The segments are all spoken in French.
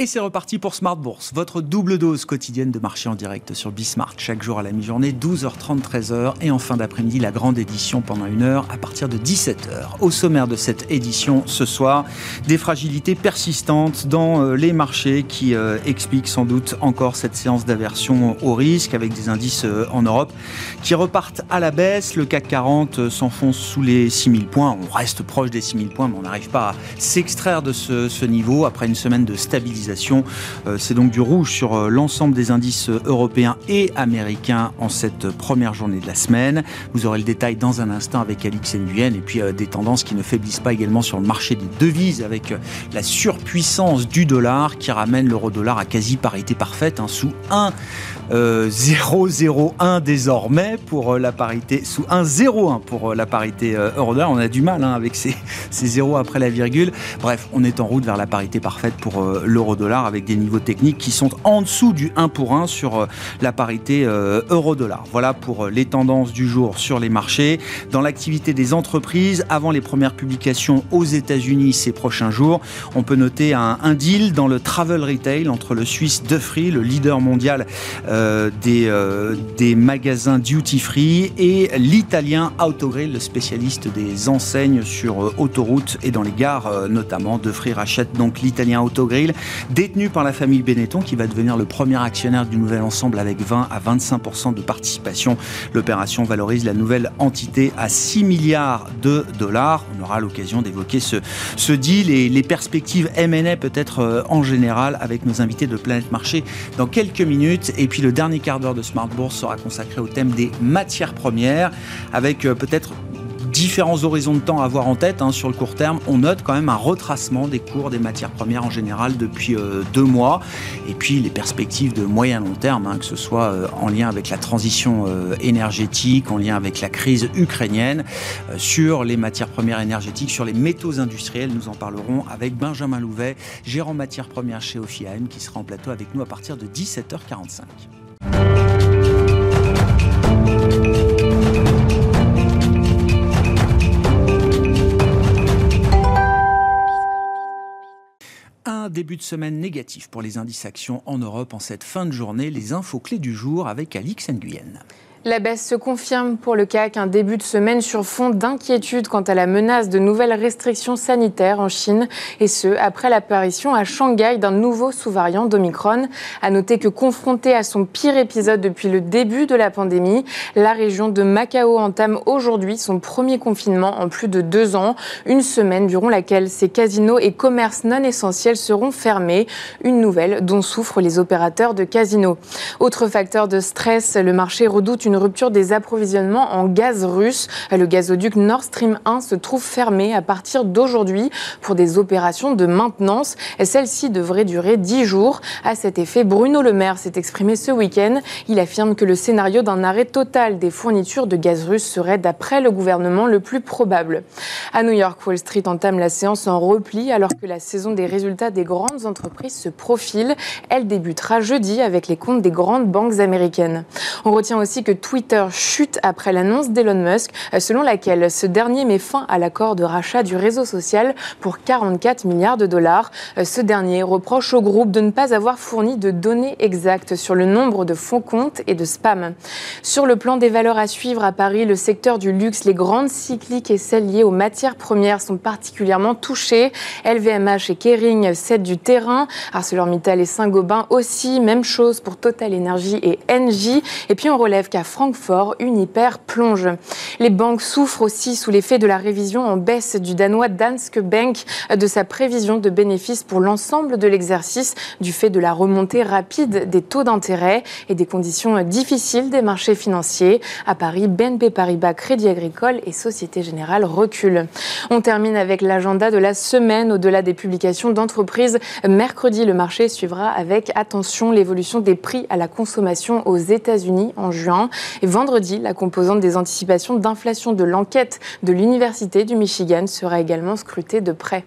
Et c'est reparti pour Smart Bourse, votre double dose quotidienne de marché en direct sur Bismart. Chaque jour à la mi-journée, 12h30, 13h. Et en fin d'après-midi, la grande édition pendant une heure à partir de 17h. Au sommaire de cette édition ce soir, des fragilités persistantes dans euh, les marchés qui euh, expliquent sans doute encore cette séance d'aversion au risque avec des indices euh, en Europe qui repartent à la baisse. Le CAC 40 s'enfonce sous les 6000 points. On reste proche des 6000 points, mais on n'arrive pas à s'extraire de ce, ce niveau après une semaine de stabilisation euh, c'est donc du rouge sur euh, l'ensemble des indices euh, européens et américains en cette première journée de la semaine. Vous aurez le détail dans un instant avec Alix Nguyen et puis des tendances qui ne faiblissent pas également sur le marché des devises avec la surpuissance du dollar qui ramène l'euro-dollar à quasi parité parfaite, hein, sous 1 0,01 désormais pour la parité, sous 1,01 pour la parité euro-dollar. On a du mal hein, avec ces, ces zéros après la virgule. Bref, on est en route vers la parité parfaite pour l'euro avec des niveaux techniques qui sont en dessous du 1 pour 1 sur euh, la parité euh, euro-dollar. Voilà pour euh, les tendances du jour sur les marchés. Dans l'activité des entreprises, avant les premières publications aux États-Unis ces prochains jours, on peut noter un, deal dans le travel retail entre le Suisse Dufry, le leader mondial des, des magasins duty-free, et l'italien Autogrill, le spécialiste des enseignes sur autoroute et dans les gares notamment. Dufry rachète donc l'italien Autogrill détenu par la famille Benetton qui va devenir le premier actionnaire du nouvel ensemble avec 20 à 25 de participation. L'opération valorise la nouvelle entité à 6 milliards de dollars. On aura l'occasion d'évoquer ce, deal et les perspectives M&A peut-être euh, en général avec nos invités de Planète Marché dans quelques minutes. Et puis le dernier quart d'heure de Smart Bourse sera consacré au thème des matières premières avec euh, peut-être différents horizons de temps à avoir en tête. Hein, sur le court terme, on note quand même un retracement des cours des matières premières en général depuis euh, deux mois. Et puis les perspectives de moyen long terme, hein, que ce soit euh, en lien avec la transition euh, énergétique, en lien avec la crise ukrainienne, sur les matières premières énergétiques, sur les métaux industriels. Nous en parlerons avec Benjamin Louvet, gérant matières premières chez Ophiam, qui sera en plateau avec nous à partir de 17h45. Début de semaine négatif pour les indices actions en Europe en cette fin de journée. Les infos clés du jour avec Alix Nguyen. La baisse se confirme pour le CAC, un début de semaine sur fond d'inquiétude quant à la menace de nouvelles restrictions sanitaires en Chine, et ce, après l'apparition à Shanghai d'un nouveau sous-variant d'Omicron. À noter que confrontée à son pire épisode depuis le début de la pandémie, la région de Macao entame aujourd'hui son premier confinement en plus de deux ans, une semaine durant laquelle ses casinos et commerces non essentiels seront fermés, une nouvelle dont souffrent les opérateurs de casinos. Autre facteur de stress, le marché redoute une une rupture des approvisionnements en gaz russe. Le gazoduc Nord Stream 1 se trouve fermé à partir d'aujourd'hui pour des opérations de maintenance. Celle-ci devrait durer 10 jours. À cet effet, Bruno Le Maire s'est exprimé ce week-end. Il affirme que le scénario d'un arrêt total des fournitures de gaz russe serait, d'après le gouvernement, le plus probable. À New York, Wall Street entame la séance en repli alors que la saison des résultats des grandes entreprises se profile. Elle débutera jeudi avec les comptes des grandes banques américaines. On retient aussi que Twitter chute après l'annonce d'Elon Musk, euh, selon laquelle ce dernier met fin à l'accord de rachat du réseau social pour 44 milliards de dollars. Euh, ce dernier reproche au groupe de ne pas avoir fourni de données exactes sur le nombre de fonds comptes et de spam. Sur le plan des valeurs à suivre à Paris, le secteur du luxe, les grandes cycliques et celles liées aux matières premières sont particulièrement touchées. LVMH et Kering cèdent du terrain. ArcelorMittal et Saint-Gobain aussi. Même chose pour Total Energy et Engie. Et puis on relève qu'à Francfort, Uniper plonge. Les banques souffrent aussi sous l'effet de la révision en baisse du danois Danske Bank de sa prévision de bénéfices pour l'ensemble de l'exercice du fait de la remontée rapide des taux d'intérêt et des conditions difficiles des marchés financiers. À Paris, BNP Paribas, Crédit Agricole et Société Générale reculent. On termine avec l'agenda de la semaine au-delà des publications d'entreprises. Mercredi, le marché suivra avec attention l'évolution des prix à la consommation aux États-Unis en juin. Et vendredi, la composante des anticipations d'inflation de l'enquête de l'Université du Michigan sera également scrutée de près.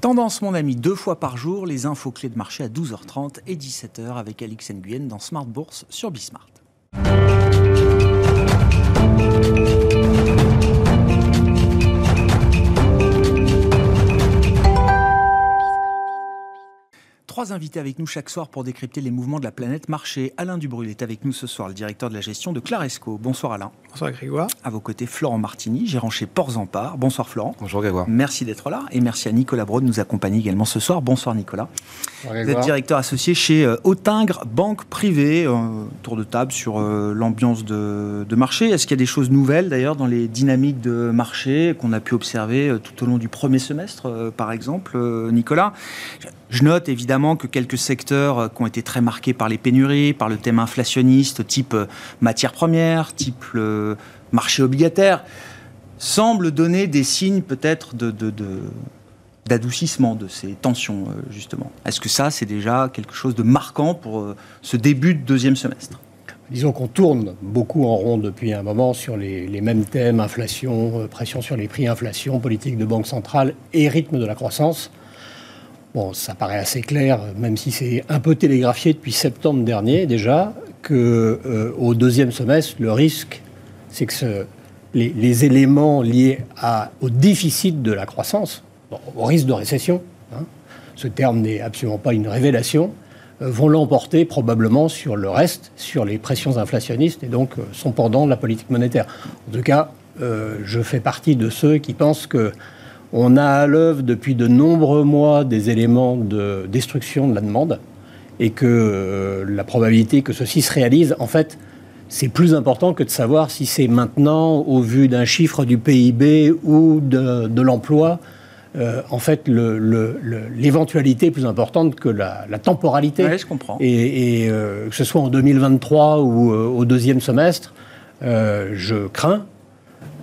Tendance, mon ami, deux fois par jour, les infos clés de marché à 12h30 et 17h avec Alix Nguyen dans Smart Bourse sur Bismart. Trois invités avec nous chaque soir pour décrypter les mouvements de la planète marché. Alain Dubrul est avec nous ce soir, le directeur de la gestion de Claresco. Bonsoir Alain. Bonsoir Grégoire. À vos côtés, Florent Martini, gérant chez Ports en Part. Bonsoir Florent. Bonjour Grégoire. Merci d'être là et merci à Nicolas Braud de nous accompagner également ce soir. Bonsoir Nicolas. Bonsoir Vous êtes directeur associé chez euh, Autingre, banque privée. Euh, tour de table sur euh, l'ambiance de, marché. Est-ce qu'il y a des choses nouvelles d'ailleurs dans les dynamiques de marché qu'on a pu observer tout au long du premier semestre, par exemple, Nicolas? Je note évidemment que quelques secteurs euh, qui ont été très marqués par les pénuries, par le thème inflationniste, type euh, matières premières, type euh, marché obligataire, semblent donner des signes peut-être d'adoucissement de ces tensions, justement. Est-ce que ça, c'est déjà quelque chose de marquant pour ce début de deuxième semestre? Disons qu'on tourne beaucoup en rond depuis un moment sur les, les, mêmes thèmes, inflation, pression sur les prix, inflation, politique de banque centrale et rythme de la croissance. Bon, ça paraît assez clair, même si c'est un peu télégraphié depuis septembre dernier déjà, que euh, au deuxième semestre, le risque, c'est que les, éléments liés au déficit de la croissance, au risque de récession, hein, ce terme n'est absolument pas une révélation, euh, vont l'emporter probablement sur le reste, sur les pressions inflationnistes et donc euh, son pendant la politique monétaire. En tout cas, je fais partie de ceux qui pensent que on a à l'œuvre depuis de nombreux mois des éléments de destruction de la demande et que euh, la probabilité que ceci se réalise, en fait, c'est plus important que de savoir si c'est maintenant, au vu d'un chiffre du PIB ou de, l'emploi, euh, en fait, l'éventualité est plus importante que la, temporalité. Oui, je comprends. Et, euh, que ce soit en 2023 ou au deuxième semestre, je crains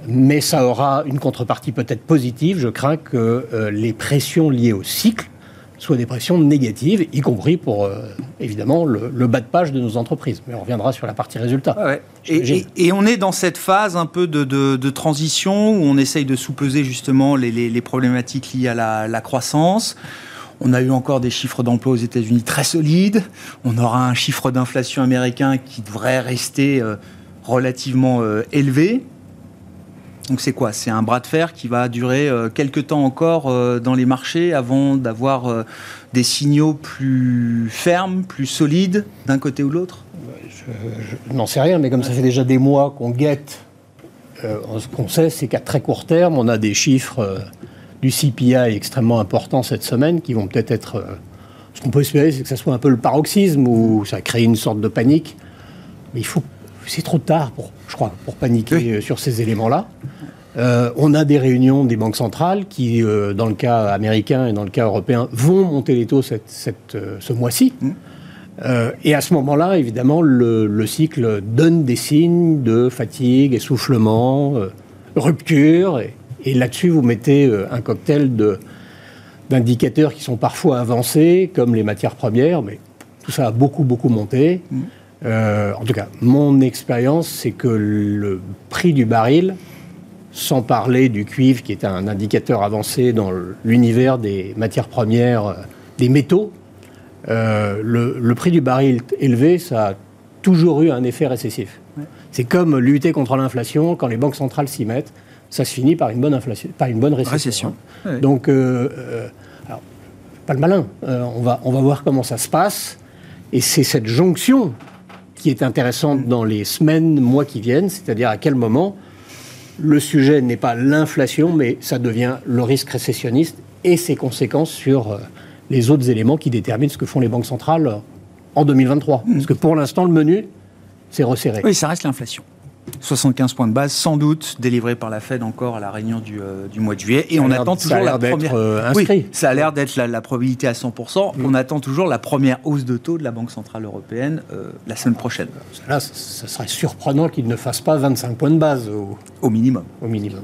mais ça aura une contrepartie peut-être positive. Je crains que euh, les pressions liées au cycle soient des pressions négatives, y compris pour, euh, évidemment, le, bas de page de nos entreprises. Mais on reviendra sur la partie résultat. et, on est dans cette phase un peu de, transition où on essaye de sous-peser justement les, problématiques liées à la, croissance. On a eu encore des chiffres d'emploi aux États-Unis très solides. On aura un chiffre d'inflation américain qui devrait rester euh, relativement élevé. Donc c'est quoi? C'est un bras de fer qui va durer euh, quelques temps encore euh, dans les marchés avant d'avoir euh, des signaux plus fermes, plus solides d'un côté ou l'autre? Je, n'en sais rien, mais comme ça fait déjà des mois qu'on guette, ce qu'on sait, c'est qu'à très court terme, on a des chiffres du CPI extrêmement importants cette semaine qui vont peut-être être... ce qu'on peut espérer, c'est que ça soit un peu le paroxysme ou ça crée une sorte de panique. Mais il faut c'est trop tard, pour, je crois, pour paniquer sur ces éléments-là. Euh, on a des réunions des banques centrales qui, euh, dans le cas américain et dans le cas européen, vont monter les taux cette, euh, ce mois-ci. Mmh. et à ce moment-là, évidemment, le, cycle donne des signes de fatigue, essoufflement, rupture. Et, là-dessus, vous mettez un cocktail d'indicateurs qui sont parfois avancés, comme les matières premières, mais tout ça a beaucoup, beaucoup monté. Mmh. en tout cas, mon expérience, c'est que le prix du baril sans parler du cuivre qui est un indicateur avancé dans l'univers des matières premières, euh, des métaux. Euh, le, prix du baril élevé, ça a toujours eu un effet récessif. C'est comme lutter contre l'inflation, quand les banques centrales s'y mettent, ça se finit par une bonne, inflation, par une bonne récession. Donc, euh, pas le malin, on, va, on va voir comment ça se passe. Et c'est cette jonction qui est intéressante dans les semaines, mois qui viennent, c'est-à-dire à quel moment le sujet n'est pas l'inflation, mais ça devient le risque récessionniste et ses conséquences sur euh, les autres éléments qui déterminent ce que font les banques centrales en 2023. Parce que pour l'instant, le menu, c'est resserré. Oui, ça reste l'inflation. 75 points de base, sans doute, délivrés par la Fed encore à la réunion du, euh, mois de juillet. Et on attend toujours la première. Euh, oui, ça a l'air d'être la, probabilité à 100%. On attend toujours la première hausse de taux de la Banque Centrale Européenne euh, la semaine prochaine. Là, ce serait surprenant qu'il ne fasse pas 25 points de base au, au minimum. Au minimum.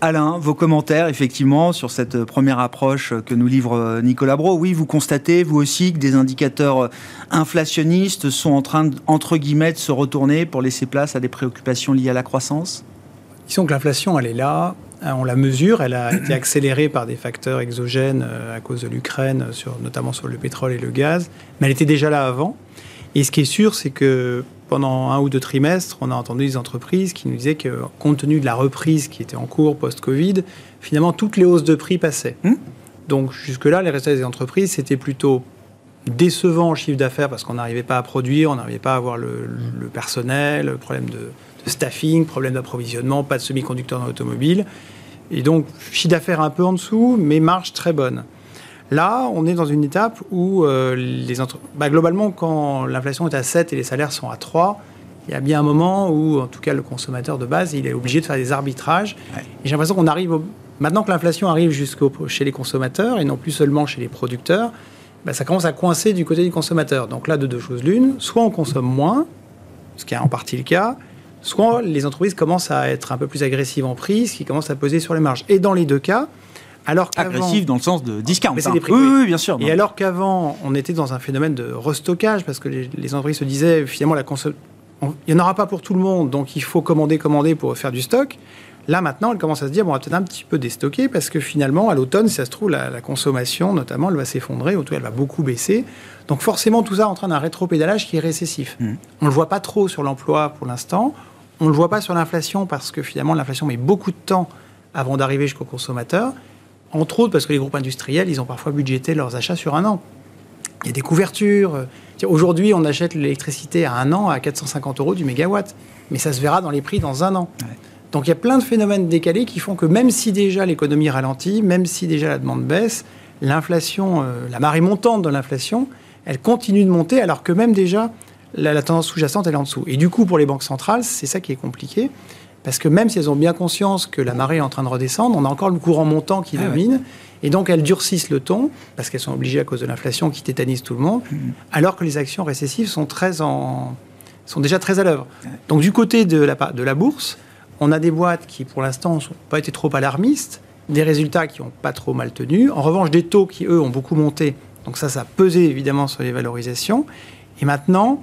Alain, vos commentaires effectivement sur cette première approche que nous livre euh, Nicolas Bro. Oui, vous constatez vous aussi que des indicateurs euh, inflationnistes sont en train, entre guillemets, de se retourner pour laisser place à des préoccupations liées à la croissance? Disons que l'inflation, elle est là, hein, on la mesure, elle a été accélérée par des facteurs exogènes euh, à cause de l'Ukraine, notamment sur le pétrole et le gaz, mais elle était déjà là avant. Et ce qui est sûr, c'est que pendant un ou deux trimestres, on a entendu des entreprises qui nous disaient que, compte tenu de la reprise qui était en cours post-Covid, finalement, toutes les hausses de prix passaient. Hmm? Donc, jusque-là, les résultats des entreprises, c'était plutôt décevant en chiffre d'affaires parce qu'on n'arrivait pas à produire, on n'arrivait pas à avoir le, personnel, problème de, staffing, problème d'approvisionnement, pas de semi-conducteurs dans l'automobile. Et donc, chiffre d'affaires un peu en dessous, mais marge très bonne. Là, on est dans une étape où euh, les bah, globalement, quand l'inflation est à 7 et les salaires sont à 3, il y a bien un moment où, en tout cas, le consommateur de base, il est obligé de faire des arbitrages. Et j'ai l'impression qu'on arrive, maintenant que l'inflation arrive jusqu'au chez les consommateurs et non plus seulement chez les producteurs, bah, ça commence à coincer du côté du consommateur. Donc là, de deux choses l'une, soit on consomme moins, ce qui est en partie le cas, soit les entreprises commencent à être un peu plus agressives en prix, ce qui commence à peser sur les marges. Et dans les deux cas, alors Agressive dans le sens de discount. Mais des prix, oui, bien sûr. Et alors qu'avant, on était dans un phénomène de restockage, parce que les, les entreprises se disaient, finalement, la il n'y en aura pas pour tout le monde, donc il faut commander, commander pour faire du stock. Là, maintenant, elle commence à se dire, bon, on va peut-être un petit peu déstocker parce que finalement, à l'automne, si ça se trouve, la, consommation, notamment, elle va s'effondrer, ou tout elle va beaucoup baisser. Donc forcément, tout ça entraîne un rétropédalage qui est récessif. Mmh. On ne le voit pas trop sur l'emploi pour l'instant. On ne le voit pas sur l'inflation parce que finalement, l'inflation met beaucoup de temps avant d'arriver jusqu'au consommateur. Entre autres parce que les groupes industriels, ils ont parfois budgété leurs achats sur un an. Il y a des couvertures. Aujourd'hui, on achète l'électricité à un an à 450 euros du mégawatt. Mais ça se verra dans les prix dans un an. Donc il y a plein de phénomènes décalés qui font que même si déjà l'économie ralentit, même si déjà la demande baisse, l'inflation, euh, la marée montante de l'inflation, elle continue de monter alors que même déjà la, tendance sous-jacente elle est en dessous. Et du coup pour les banques centrales, c'est ça qui est compliqué. Parce que même si elles ont bien conscience que la marée est en train de redescendre, on a encore le courant montant qui ah domine. Et donc elles durcissent le ton, parce qu'elles sont obligées à cause de l'inflation qui tétanise tout le monde, mmh. alors que les actions récessives sont, très en, sont déjà très à l'œuvre. Donc du côté de la, de la bourse, on a des boîtes qui, pour l'instant, n'ont pas été trop alarmistes, des résultats qui n'ont pas trop mal tenu. En revanche, des taux qui, eux, ont beaucoup monté. Donc ça, ça a pesé évidemment sur les valorisations. Et maintenant,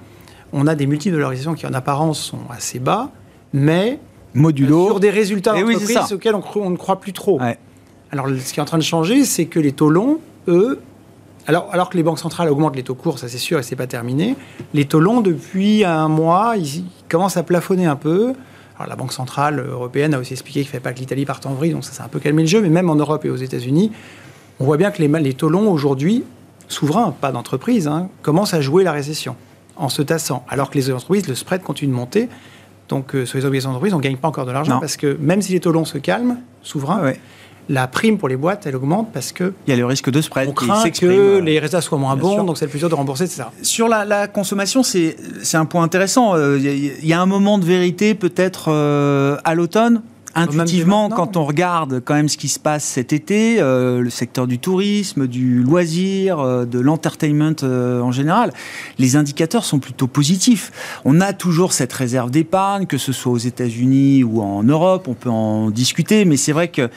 on a des multivalorisations qui, en apparence, sont assez bas, mais modulo sur des résultats eh d'entreprise auxquels on, ne croit plus trop. Alors, ce qui est en train de changer, c'est que les taux longs, eux, alors, alors que les banques centrales augmentent les taux courts, ça c'est sûr et c'est pas terminé, les taux longs, depuis un mois, ils commencent à plafonner un peu. Alors, la Banque centrale européenne a aussi expliqué qu'il ne fallait pas que l'Italie parte en vrille, donc ça s'est un peu calmé le jeu. Mais même en Europe et aux États-Unis, on voit bien que les, les taux longs aujourd'hui, souverains, pas d'entreprise, hein, commencent à jouer la récession en se tassant. Alors que les entreprises, le spread continue de monter. Donc euh, sur les obligations d'entreprise, on ne gagne pas encore de l'argent parce que même si les taux longs se calment, souverains, la prime pour les boîtes, elle augmente parce que... Il y a le risque de spread. On craint que euh, les résultats soient moins bons, donc c'est plus dur de rembourser, etc. Sur la, consommation, c'est un point intéressant. Euh, il y, a un moment de vérité peut-être à l'automne intuitivement, quand on regarde quand même ce qui se passe cet été, euh, le secteur du tourisme, du loisir, euh, de l'entertainment euh, en général, les indicateurs sont plutôt positifs. On a toujours cette réserve d'épargne, que ce soit aux États-Unis ou en Europe, on peut en discuter, mais c'est vrai que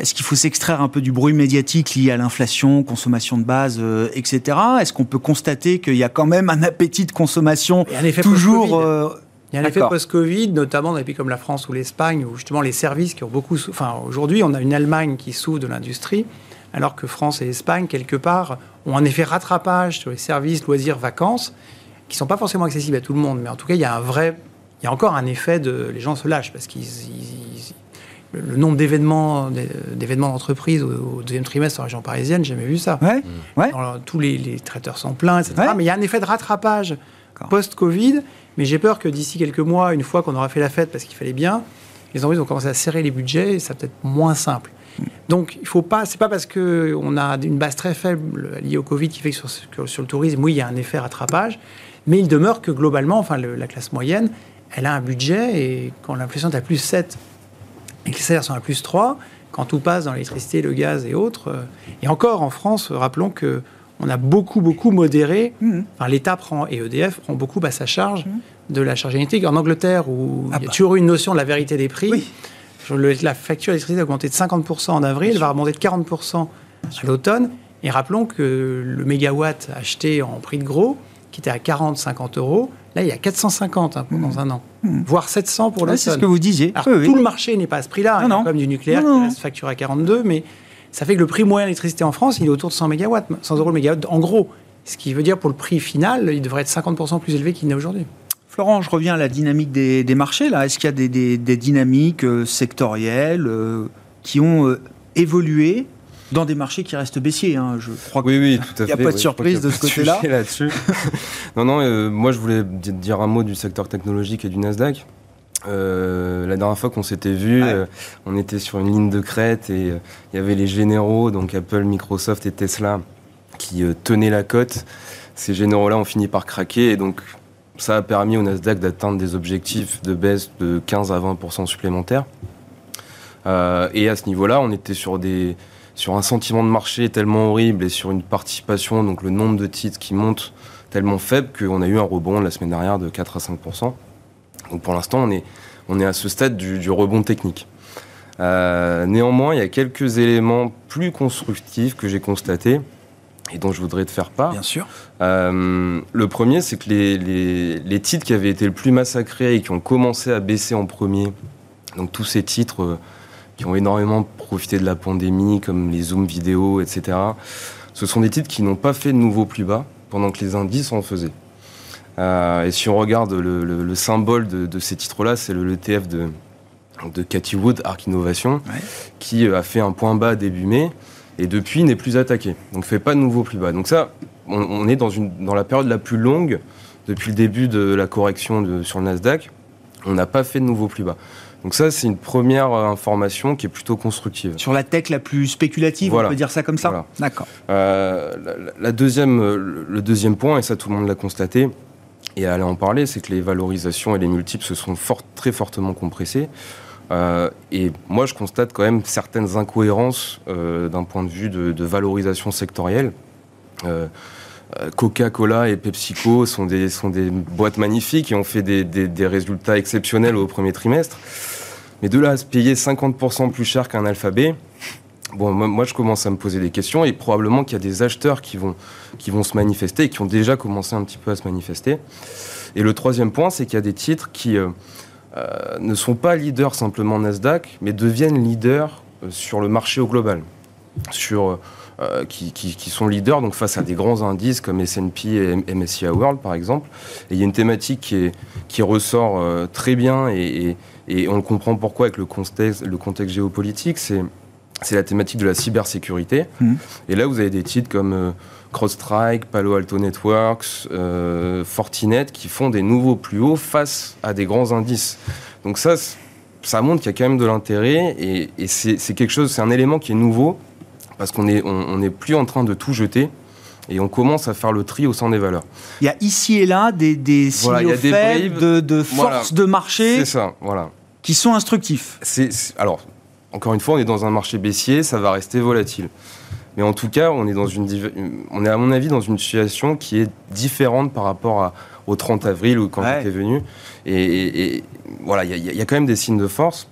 est-ce qu'il faut s'extraire un peu du bruit médiatique lié à l'inflation, consommation de base, etc. Est-ce qu'on peut constater qu'il y a quand même un appétit de consommation toujours il y a un effet post-Covid, notamment dans des pays comme la France ou l'Espagne, où justement les services qui ont beaucoup. Enfin, aujourd'hui, on a une Allemagne qui souffre de l'industrie, alors que France et Espagne, quelque part, ont un effet rattrapage sur les services, loisirs, vacances, qui ne sont pas forcément accessibles à tout le monde. Mais en tout cas, il y a un vrai. Il y a encore un effet de. Les gens se lâchent parce qu'ils. le nombre d'événements d'événements d'entreprise au, deuxième trimestre en région parisienne, j'ai jamais vu ça. Ouais. ouais. tous les, traiteurs sont pleins, etc. Mais il y a un effet de rattrapage post-Covid mais j'ai peur que d'ici quelques mois, une fois qu'on aura fait la fête parce qu'il fallait bien, les entreprises vont commencer à serrer les budgets et ça va peut-être moins simple. Donc, il faut pas. C'est pas parce qu'on a une base très faible liée au Covid qui fait que sur, sur, le tourisme, oui, il y a un effet rattrapage, mais il demeure que globalement, enfin, la classe moyenne, elle a un budget et quand l'inflation est à plus 7 et que les salaires sont à plus 3, quand tout passe dans l'électricité, le gaz et autres, euh, et encore en France, rappelons que on a beaucoup, beaucoup modéré. Mmh. Enfin, L'État prend, et EDF prend beaucoup à sa charge mmh. de la charge énergétique. En Angleterre, où ah il y a bah. toujours eu une notion de la vérité des prix, la facture d'électricité a augmenté de 50% en avril, elle va remonter de 40% à l'automne. Et rappelons que le mégawatt acheté en prix de gros, qui était à 40-50 euros, là, il y a 450 hein, dans mmh. un an, voire 700 pour l'automne. c'est ce que vous disiez. Alors, tout le marché n'est pas à ce prix-là, comme du nucléaire qui reste facturé à 42, mais ça fait que le prix moyen d'électricité en France, il est autour de 100 MW, 100 euros le mégawatt, en gros. Ce qui veut dire pour le prix final, il devrait être 50% plus élevé qu'il n'est aujourd'hui. Florent, je reviens à la dynamique des, marchés. Là, est-ce qu'il y a des, dynamiques euh, sectorielles euh, qui ont euh, évolué Dans des marchés qui restent baissiers, hein, je crois Oui, oui, tout à Il n'y a pas de oui, surprise de ce côté-là. là-dessus. non, non, euh, moi je voulais di- dire un mot du secteur technologique et du Nasdaq. Euh, la dernière fois qu'on s'était vu, Ouais. euh, on était sur une ligne de crête et euh, il y avait les généraux, donc Apple, Microsoft et Tesla, qui tenaient la cote. Ces généraux-là ont fini par craquer et donc ça a permis au Nasdaq d'atteindre des objectifs de baisse de 15 à 20% supplémentaires. Et à ce niveau-là, on était sur, des, sur un sentiment de marché tellement horrible et sur une participation, donc le nombre de titres qui monte tellement faible qu'on a eu un rebond la semaine dernière de 4 à 5%. Donc pour l'instant, on est, on est à ce stade du, du rebond technique. Euh, néanmoins, il y a quelques éléments plus constructifs que j'ai constatés et dont je voudrais te faire part. Bien sûr. Euh, le premier, c'est que les, les- les titres qui avaient été le plus massacrés et qui ont commencé à baisser en premier, donc tous ces titres euh, qui ont énormément profité de la pandémie, comme les Zoom vidéo, etc., ce sont des titres qui n'ont pas fait de nouveau plus bas pendant que les indices en faisaient. Euh, et si on regarde le, le- le symbole de, de ces titres-là, c'est le l'ETF de, de Cathy Wood, Arc Innovation, Ouais. qui euh, a fait un point bas début mai et depuis n'est plus attaqué. Donc fait pas de nouveau plus bas. Donc ça, on, on est dans, une, dans la période la plus longue depuis le début de la correction de- sur le Nasdaq. On n'a pas fait de nouveau plus bas. Donc ça, c'est une première euh, information qui est plutôt constructive. Sur la tech la plus spéculative, Voilà. on peut dire ça comme ça? Voilà. D'accord. Euh, la, deuxième, le deuxième point, et ça tout le monde l'a constaté, et allait en parler, c'est que les valorisations et les multiples se sont très fortement compressés. Euh, et moi, je constate quand même certaines incohérences euh, d'un point de vue de, valorisation sectorielle. Euh, Coca-Cola et PepsiCo sont des, boîtes magnifiques et ont fait des résultats exceptionnels au premier trimestre. Mais de là à se payer 50% plus cher qu'un alphabet, bon, moi, je commence à me poser des questions et probablement qu'il y a des acheteurs qui vont, qui vont se manifester et qui ont déjà commencé un petit peu à se manifester. Et le troisième point, c'est qu'il y a des titres qui euh, euh, ne sont pas leaders simplement Nasdaq, mais deviennent leaders euh, sur le marché au global. Sur, qui, sont leaders donc face à des grands indices comme S&P et MSCI World par exemple. Et il y a une thématique qui, qui ressort très bien et, et- on comprend pourquoi avec le contexte, le contexte géopolitique, c'est c'est la thématique de la cybersécurité. Mhm. Et là, vous avez des titres comme euh, CrowdStrike, Palo Alto Networks, euh, Fortinet qui font des nouveaux plus hauts face à des grands indices. Donc ça, ça montre qu'il y a quand même de l'intérêt et, et c'est quelque chose, c'est un élément qui est nouveau parce qu'on est, on, on n'est plus en train de tout jeter et on commence à faire le tri au sein des valeurs. Il y a ici et là des, des signaux Voilà, faibles de, de Voilà. force de marché C'est ça, voilà. qui sont instructifs. Alors, encore une fois, on est dans un marché baissier, ça va rester volatile. Mais en tout cas, on est, dans une, div- on est à mon avis dans une situation qui est différente par rapport à- au 30 avril ou quand Ouais. j'étais venu. Et, et- et voilà, il y, a- il y a quand même des signes de force.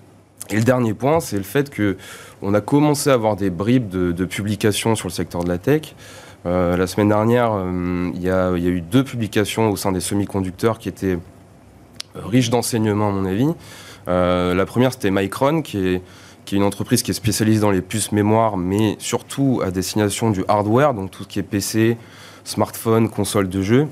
Et le dernier point, c'est le fait que on a commencé à avoir des bribes de, de publications sur le secteur de la tech. Euh, la semaine dernière, euh, il y, a, il y a eu deux publications au sein des semi-conducteurs qui étaient riches d'enseignements, à mon avis. Euh, la première, c'était Micron, qui est, qui est une entreprise qui est spécialisée dans les puces mémoire, mais surtout à destination du hardware, donc tout ce qui est PC, smartphone, console de jeu.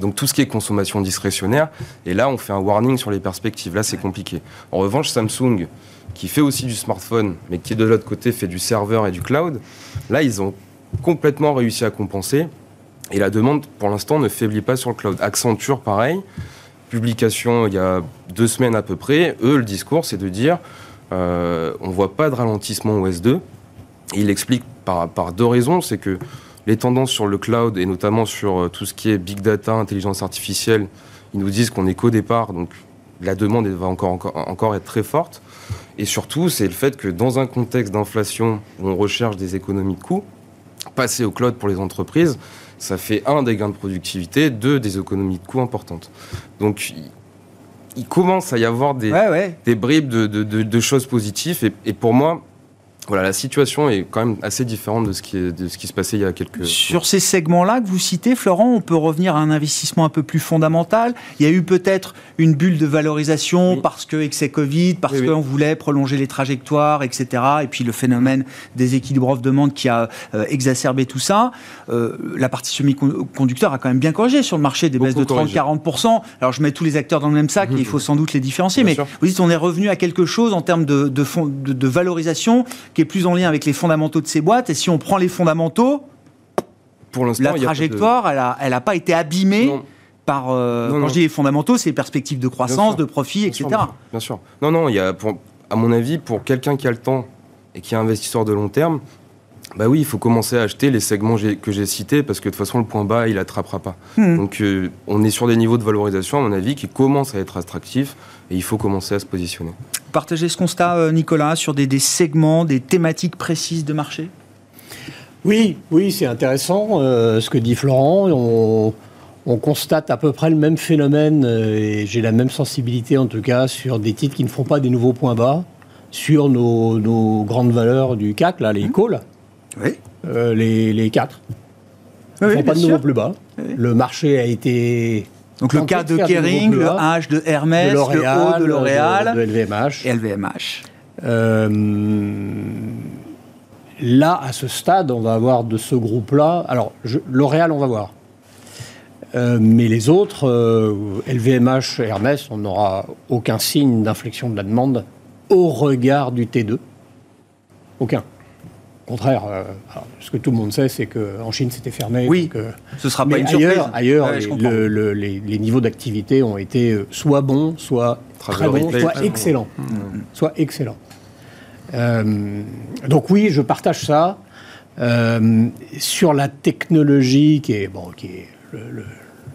Donc tout ce qui est consommation discrétionnaire. Et là, on fait un warning sur les perspectives. Là, c'est compliqué. En revanche, Samsung, qui fait aussi du smartphone, mais qui de l'autre côté fait du serveur et du cloud, là, ils ont complètement réussi à compenser. Et la demande, pour l'instant, ne faiblit pas sur le cloud. Accenture, pareil. Publication il y a deux semaines à peu près. Eux, le discours, c'est de dire euh, on ne voit pas de ralentissement au S2. Et il explique par, par deux raisons. C'est que les tendances sur le cloud, et notamment sur euh, tout ce qui est big data, intelligence artificielle, ils nous disent qu'on est qu'au départ. Donc la demande va encore, encore, encore être très forte. Et surtout, c'est le fait que dans un contexte d'inflation où on recherche des économies de coûts, passer au cloud pour les entreprises, ça fait un des gains de productivité, deux des économies de coûts importantes. Donc il, commence à y avoir des, Ouais, ouais. des bribes de, de- de- de choses positives. Et, et pour moi, voilà, la situation est quand même assez différente de ce qui, est- de ce qui se passait il y a quelques Sur ces segments-là que vous citez, Florent, on peut revenir à un investissement un peu plus fondamental. Il y a eu peut-être une bulle de valorisation Oui. parce que ces Covid, parce Oui, oui. qu'on voulait prolonger les trajectoires, etc. Et puis le phénomène des équilibres offre-demande qui a euh, exacerbé tout ça. Euh, la partie semi-conducteur a quand même bien corrigé sur le marché, des baisses de Beaucoup corrigé. 30-40%. Alors je mets tous les acteurs dans le même sac et il faut sans doute les différencier. Bien mais sûr. vous dites on est revenu à quelque chose en termes de, de, fond- de- de valorisation qui est plus en lien avec les fondamentaux de ces boîtes. Et si on prend les fondamentaux, Pour la de- trajectoire, elle a, elle a pas été abîmée Non. par. euh, Non, quand non. je dis les fondamentaux, c'est les perspectives de croissance, de profit, Bien etc. bien sûr, Bien sûr. Non, non, il y a, pour, à mon avis, pour quelqu'un qui a le temps et qui est investisseur de long terme, bah oui, il faut commencer à acheter les segments que j'ai cités parce que de toute façon, le point bas, il attrapera pas. Hmm. Donc, euh, on est sur des niveaux de valorisation, à mon avis, qui commencent à être attractifs et il faut commencer à se positionner. Partagez ce constat, euh, Nicolas, sur des, des segments, des thématiques précises de marché? Oui, oui, c'est intéressant euh, ce que dit Florent. On, on constate à peu près le même phénomène euh, et j'ai la même sensibilité en tout cas sur des titres qui ne font pas des nouveaux points bas, sur nos, nos grandes valeurs du CAC, là, les calls, Oui. euh, les, les 4. Ils Oui, ne font pas de sûr. nouveaux plus bas. Oui. Le marché a été. Donc le cas de Kering, le H de Hermès, de le O de L'Oréal de, de LVMH. et LVMH. Euh, là, à ce stade, on va avoir de ce groupe-là. Alors, L'Oréal, on va voir. Euh, mais les autres, euh, LVMH Hermès, on n'aura aucun signe d'inflexion de la demande au regard du T2. Aucun. Au contraire, euh, ce que tout le monde sait, c'est qu'en Chine, c'était fermé. Oui. donc, euh, Ce sera pas mais une surprise. ailleurs, ailleurs Ouais, les, je comprends. le- le- les- les niveaux d'activité ont été euh, soit bons, soit très bons, retail, soit bon. excellents. Soit excellents. Euh, donc oui, je partage ça. Sur la technologie, qui est, bon, qui est le-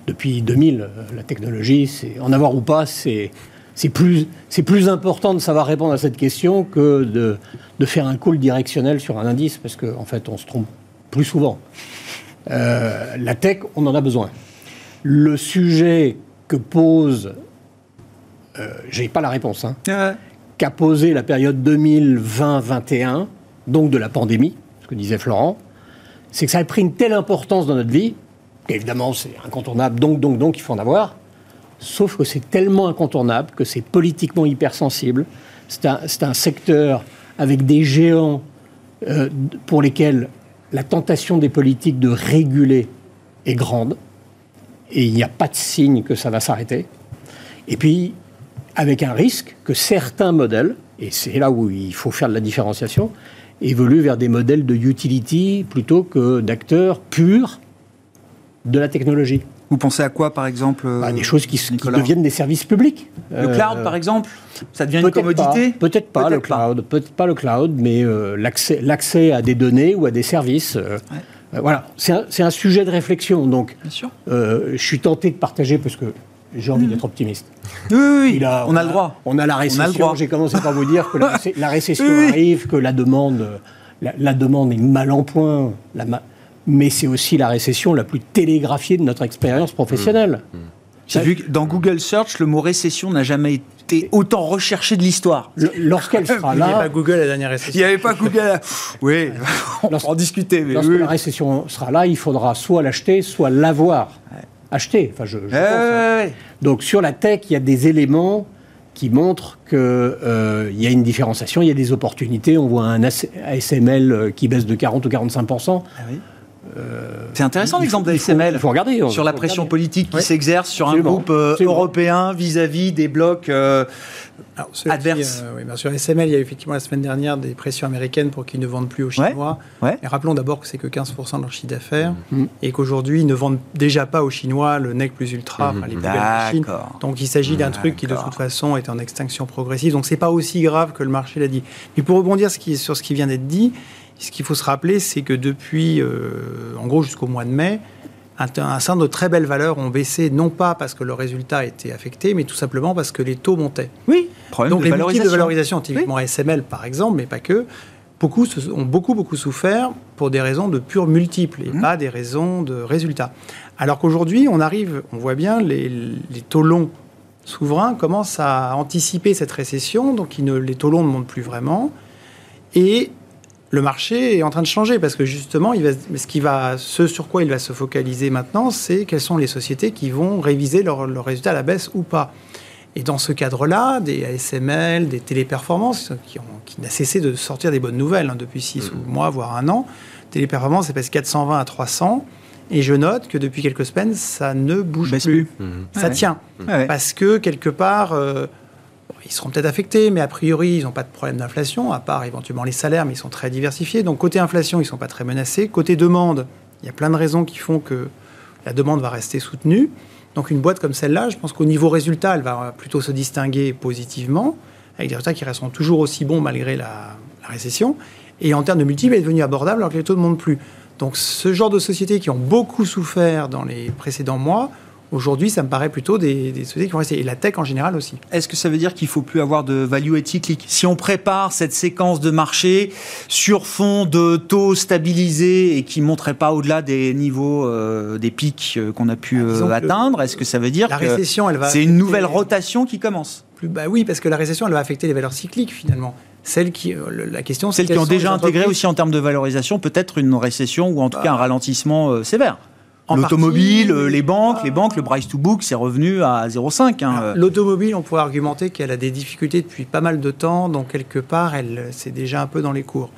depuis 2000, euh, la technologie, c'est en avoir ou pas, c'est c'est plus, c'est plus important de savoir répondre à cette question que de, de faire un call directionnel sur un indice, parce qu'en en fait, on se trompe plus souvent. Euh, la tech, on en a besoin. Le sujet que pose, euh, j'ai pas la réponse, hein, Ouais. qu'a posé la période 2020-21, donc de la pandémie, ce que disait Florent, c'est que ça a pris une telle importance dans notre vie, qu'évidemment c'est incontournable, donc, donc, donc il faut en avoir, sauf que c'est tellement incontournable que c'est politiquement hypersensible, c'est un, un secteur avec des géants euh, pour lesquels la tentation des politiques de réguler est grande, et il n'y a pas de signe que ça va s'arrêter. Et puis, avec un risque que certains modèles, et c'est là où il faut faire de la différenciation, évoluent vers des modèles de utility plutôt que d'acteurs purs de la technologie. Vous pensez à quoi, par exemple Bah, euh, des choses qui, deviennent des services publics. Le Euh, cloud, par exemple Ça devient une Peut-être commodité pas, Peut-être pas, le cloud. Peut-être pas le cloud, mais euh, l'accès à des données ou à des services. euh, euh, voilà, c'est un, sujet de réflexion. Donc, Bien sûr. euh, je suis tenté de partager parce que j'ai envie d'être optimiste. Oui, oui, oui. Il a- on a le droit. On a la récession. J'ai commencé par vous dire que la, réce- la récession Oui, arrive, que la demande, euh, la, la demande est mal en point. La mais c'est aussi la récession la plus télégraphiée de notre expérience professionnelle. J'ai vu que dans Google Search, le mot récession n'a jamais été autant recherché de l'histoire. Le- Lorsqu'elle sera Il n'y a pas là, Google la dernière Il récession. n'y avait pas Google. Oui, on va en discuter. Mais lorsque oui. la récession sera là, il faudra soit l'acheter, soit l'avoir. Acheter. Enfin, je, je Ouais, pense, hein. ouais, ouais. Donc sur la tech, il y a des éléments qui montrent qu'il y a une différenciation, il y a des opportunités. On voit un AS- ASML euh, qui baisse de 40 ou 45 Ah oui. C'est intéressant l'exemple d'ASML. Il faut regarder. on- sur la pression politique qui Oui. s'exerce sur un groupe euh, européen vis-à-vis des blocs. euh, Alors, cela dit, Adverse. euh, oui, bien sûr, SML, il y a effectivement la semaine dernière des pressions américaines pour qu'ils ne vendent plus aux. Chinois. Ouais. Et rappelons d'abord que c'est que 15% de leur chiffre d'affaires Mhm. et qu'aujourd'hui, ils ne vendent déjà pas aux Chinois le NEC plus ultra, Mhm. enfin, les plus belles machines. Donc il s'agit d'un truc qui de toute façon est en extinction progressive. Donc c'est pas aussi grave que le marché l'a dit. Mais pour rebondir qui- sur ce qui vient d'être dit, ce qu'il faut se rappeler, c'est que depuis, euh, en gros jusqu'au mois de mai, un, un certain nombre de très belles valeurs ont baissé, non pas parce que le résultat était affecté, mais tout simplement parce que les taux montaient. Oui, problème Donc de les multiples valorisation. de valorisation, typiquement SML par exemple, mais pas que, beaucoup ont beaucoup beaucoup souffert pour des raisons de purs multiples et Mhm. pas des raisons de résultats. Alors qu'aujourd'hui, on arrive, on voit bien, les, les taux longs souverains commencent à anticiper cette récession, donc ils ne, les taux longs ne montent plus vraiment, et le marché est en train de changer parce que justement, il va, mais ce, qui va, ce sur quoi il va se focaliser maintenant, c'est quelles sont les sociétés qui vont réviser leurs leurs résultats à la baisse ou pas. Et dans ce cadre-là, des ASML, des téléperformances, qui, ont, qui n'a cessé de sortir des bonnes nouvelles hein, depuis 6 ou mois, voire un an, téléperformance, c'est passé 420 à 300. Et je note que depuis quelques semaines, ça ne bouge Baisse plus. plus. Mhm. Ça Ouais. tient. Ouais. Parce que quelque part, euh, ils seront peut-être affectés, mais a priori, ils n'ont pas de problème d'inflation, à part éventuellement les salaires, mais ils sont très diversifiés. Donc côté inflation, ils ne sont pas très menacés. Côté demande, il y a plein de raisons qui font que la demande va rester soutenue. Donc une boîte comme celle-là, je pense qu'au niveau résultat, elle va plutôt se distinguer positivement, avec des résultats qui resteront toujours aussi bons malgré la, récession. Et en termes de multiples, elle est devenue abordable alors que les taux ne montent plus. Donc ce genre de sociétés qui ont beaucoup souffert dans les précédents mois, Aujourd'hui, ça me paraît plutôt des, sociétés qui vont rester. Et la tech en général aussi. Est-ce que ça veut dire qu'il ne faut plus avoir de value et cyclique Si on prépare cette séquence de marché sur fond de taux stabilisés et qui ne monterait pas au-delà des niveaux, euh, des pics euh, qu'on a pu ah, euh, atteindre, est-ce que ça veut dire la que récession, elle va c'est une nouvelle rotation qui commence? Plus, bah Oui, parce que la récession, elle va affecter les valeurs cycliques finalement. Celles qui, la question, celles qui ont déjà intégré aussi en termes de valorisation peut-être une récession ou en tout cas un bah. ralentissement sévère. L'automobile, euh, les banques, les banques, le price to book, c'est revenu à 0,5. Hein. L'automobile, on pourrait argumenter qu'elle a des difficultés depuis pas mal de temps, donc quelque part, elle, c'est déjà un peu dans les cours.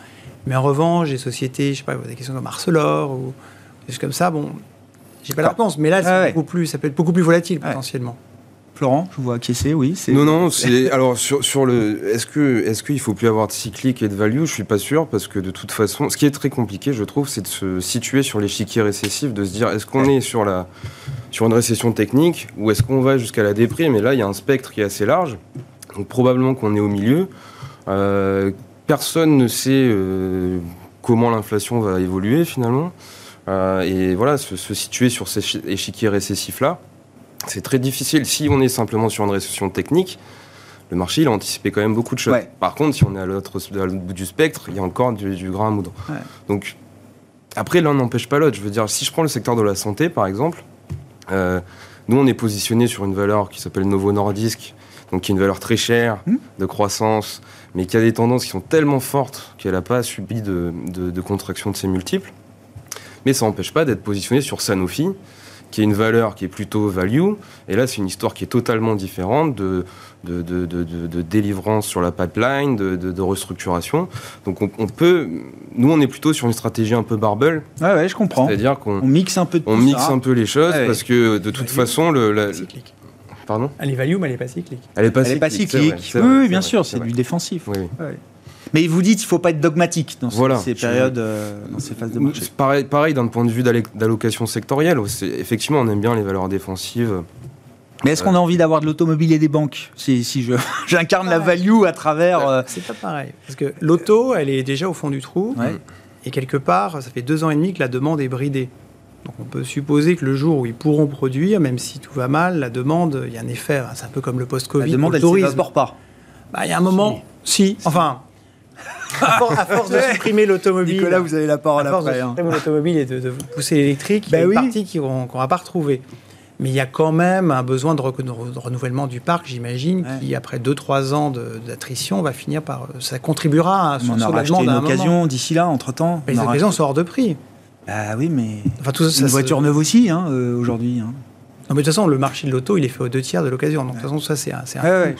Mais en revanche, les sociétés, je sais pas, des questions comme Arcelor ou des choses comme ça, bon, j'ai pas la réponse, mais là, c'est beaucoup plus, ça peut être beaucoup plus volatile potentiellement. Florent, je vous vois acquiescer, oui. Non, non, c'est alors sur, sur le. Est-ce que est-ce qu'il faut plus avoir de cyclique et de value? Je suis pas sûr parce que de toute façon, ce qui est très compliqué, je trouve, c'est de se situer sur l'échiquier récessif, de se dire est-ce qu'on est sur la sur une récession technique ou est-ce qu'on va jusqu'à la déprime? Et là, il y a un spectre qui est assez large, donc probablement qu'on est au milieu. Euh, personne ne sait euh, comment l'inflation va évoluer finalement. Euh, et voilà, se, se, situer sur cet échiquier récessif là c'est très difficile. Si on est simplement sur une récession technique, le marché, il a anticipé quand même beaucoup de choses. Par contre, si on est à l'autre bout du spectre, il y a encore du, grain à moudre. Donc, après, l'un n'empêche pas l'autre. Je veux dire, si je prends le secteur de la santé, par exemple, euh, nous, on est positionné sur une valeur qui s'appelle Novo Nordisk, donc qui est une valeur très chère hmm. de croissance, mais qui a des tendances qui sont tellement fortes qu'elle n'a pas subi de, de contraction de ses multiples. Mais ça n'empêche pas d'être positionné sur Sanofi, qui est une valeur qui est plutôt value. Et là, c'est une histoire qui est totalement différente de, de, de, de délivrance sur la pipeline, de, restructuration. Donc on, peut, nous, on est plutôt sur une stratégie un peu barbell. Ouais, ouais, je comprends. C'est-à-dire qu'on mixe un peu, on mixe un peu les choses parce que de toute façon, le, la, Pardon? Elle est value, mais elle n'est pas cyclique. Elle n'est pas, cyclique. oui, bien sûr, c'est du défensif. Oui. Mais vous dites qu'il ne faut pas être dogmatique dans ces périodes, euh, dans ces phases de marché. Pareil, pareil d'un point de vue d'allocation sectorielle. Effectivement, on aime bien les valeurs défensives. Mais est-ce qu'on a envie d'avoir de l'automobile et des banques Si, si je, j'incarne la value à travers. Euh, C'est pas pareil. Parce que l'auto, elle est déjà au fond du trou. Et quelque part, ça fait deux ans et demi que la demande est bridée. Donc on peut supposer que le jour où ils pourront produire, même si tout va mal, la demande, il y a un effet, c'est un peu comme le post-Covid. La demande, elle ne pas. Bah, il y a un moment, si, enfin, à, force de supprimer l'automobile. Nicolas, vous avez la parole à force après. De hein. supprimer l'automobile et de, pousser l'électrique, il y a bah une partie qu'on ne va pas retrouver. Mais il y a quand même un besoin de, renouvellement du parc, j'imagine, qui, après 2-3 ans d'attrition, va finir par. Ça contribuera à on aura acheté une occasion d'ici là, entre-temps. Les occasions sont hors de prix. Bah oui, mais. Enfin, tout ça, une voiture neuve aussi, hein, euh, aujourd'hui. Hein. Non, mais de toute façon, le marché de l'auto, il est fait aux deux tiers de l'occasion. Donc, de toute façon, ça, c'est un. un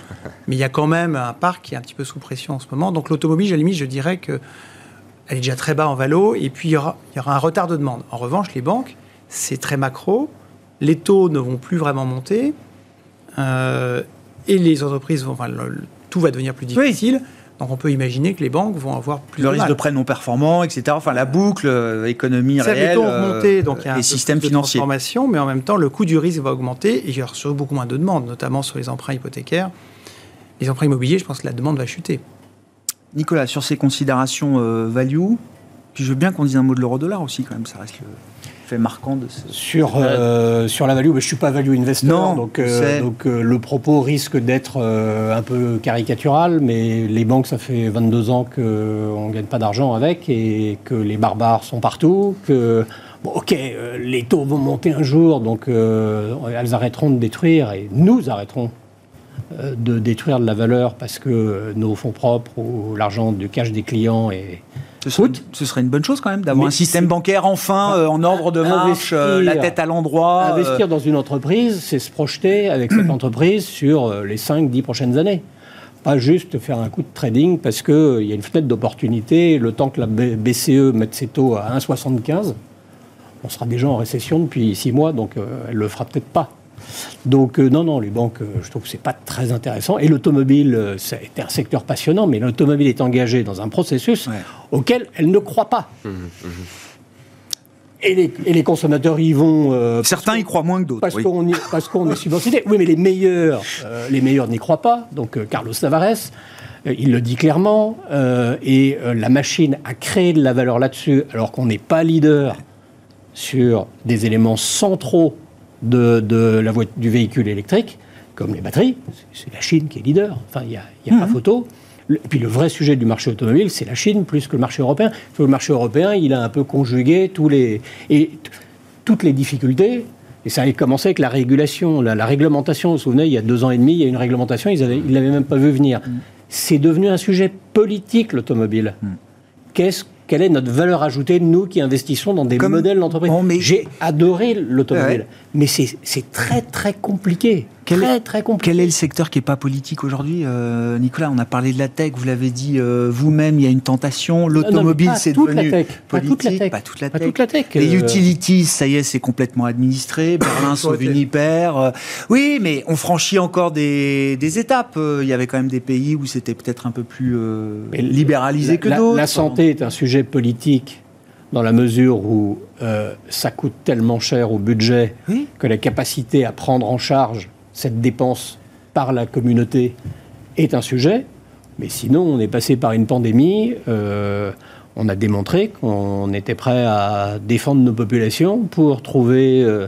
Mais il y a quand même un parc qui est un petit peu sous pression en ce moment. Donc, l'automobile, à la limite, je dirais que elle est déjà très bas en valo. Et puis, il y aura, il y aura un retard de demande. En revanche, les banques, c'est très macro. Les taux ne vont plus vraiment monter. Euh, et les entreprises vont. Enfin, tout va devenir plus difficile. Donc on peut imaginer que les banques vont avoir plus le risque de prêts non performants, etc. Enfin la boucle, euh, économie réelle, euh, donc il y a un systèmes financiers. Transformation, mais en même temps le coût du risque va augmenter et il y aura surtout beaucoup moins de demandes, notamment sur les emprunts hypothécaires. Les emprunts immobiliers, je pense que la demande va chuter. Nicolas, sur ces considérations euh, value, puis je veux bien qu'on dise un mot de l'euro-dollar aussi quand même, ça reste le fait marquant de ce... Sur, euh, sur la value, je ne suis pas value investor, donc, euh, donc euh, le propos risque d'être un peu caricatural, mais les banques, ça fait 22 ans qu'on ne gagne pas d'argent avec et que les barbares sont partout, que, bon, ok, les taux vont monter un jour, donc elles arrêteront de détruire et nous arrêterons de détruire de la valeur parce que nos fonds propres ou l'argent du cash des clients est ce serait, une bonne chose quand même d'avoir un système bancaire enfin euh, en ordre de marche, euh, la tête à l'endroit. Investir euh. dans une entreprise, c'est se projeter avec cette entreprise sur les 5-10 prochaines années. Pas juste faire un coup de trading parce qu'il y a une fenêtre d'opportunité. Le temps que la BCE mette ses taux à 1,75, on sera déjà en récession depuis 6 mois, donc elle ne le fera peut-être pas. Donc non, non, les banques, je trouve que c'est pas très intéressant. Et l'automobile, ça a été un secteur passionnant, mais l'automobile est engagée dans un processus auquel elle ne croit pas. Mmh, mmh. Et les, consommateurs y vont. Euh, Certains y croient moins que d'autres. Parce qu'on est subventionné. Oui, mais les meilleurs, euh, les meilleurs n'y croient pas. Donc euh, Carlos Tavares, il le dit clairement. et la machine a créé de la valeur là-dessus, alors qu'on n'est pas leader sur des éléments centraux de, la du véhicule électrique, comme les batteries. C'est la Chine qui est leader. Enfin, il n'y a, y a pas mmh. photo. Et puis le vrai sujet du marché automobile, c'est la Chine plus que le marché européen. Le marché européen, il a un peu conjugué tous les, et toutes les difficultés. Et ça a commencé avec la régulation, la, réglementation. Vous vous souvenez, il y a deux ans et demi, il y a une réglementation, ils ne l'avaient même pas vu venir. Mm. C'est devenu un sujet politique, l'automobile. Mm. Qu'est-ce quelle est notre valeur ajoutée, nous qui investissons dans des modèles d'entreprise? J'ai adoré l'automobile, mais c'est très très compliqué. Quel, très, est, très compliqué. quel est le secteur qui n'est pas politique aujourd'hui euh, Nicolas, on a parlé de la tech, vous l'avez dit euh, vous-même, il y a une tentation. L'automobile, c'est devenu politique. Pas toute la tech. Pas toute la tech. La Les euh. utilities, ça y est, c'est complètement administré. Berlin sauve Uniper. oui, mais on franchit encore des, des étapes. Il y avait quand même des pays où c'était peut-être un peu plus libéralisé que d'autres. La santé est un sujet politique dans la mesure où ça coûte tellement cher au budget que la capacité à prendre en charge cette dépense par la communauté est un sujet, mais sinon on est passé par une pandémie, euh, on a démontré qu'on était prêt à défendre nos populations pour trouver euh,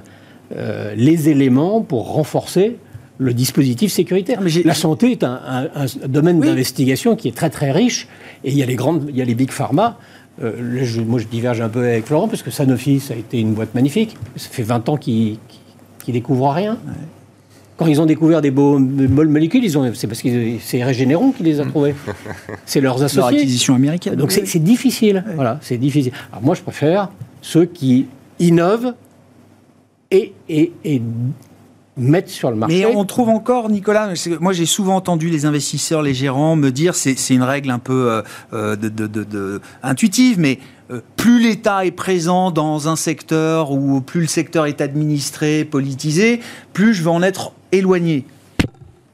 euh, les éléments pour renforcer le dispositif sécuritaire. Mais la santé est un, domaine d'investigation qui est très très riche et il y a les grandes, il y a les big pharma. moi, je diverge un peu avec Florent parce que Sanofi, ça a été une boîte magnifique. Ça fait 20 ans qu'ils qu découvrent rien. Quand ils ont découvert des beaux molécules, ils ont, c'est parce que c'est Régénéron qui les a trouvés. C'est leurs associés. Leur acquisition américaine. Donc c'est difficile. Voilà, c'est difficile. Alors moi, je préfère ceux qui innovent et, et, et mettent sur le marché. Mais on trouve encore, Nicolas, moi j'ai souvent entendu les investisseurs, les gérants me dire, c'est une règle un peu euh, euh, intuitive, mais euh, plus l'État est présent dans un secteur ou plus le secteur est administré, politisé, plus je vais en être éloigné.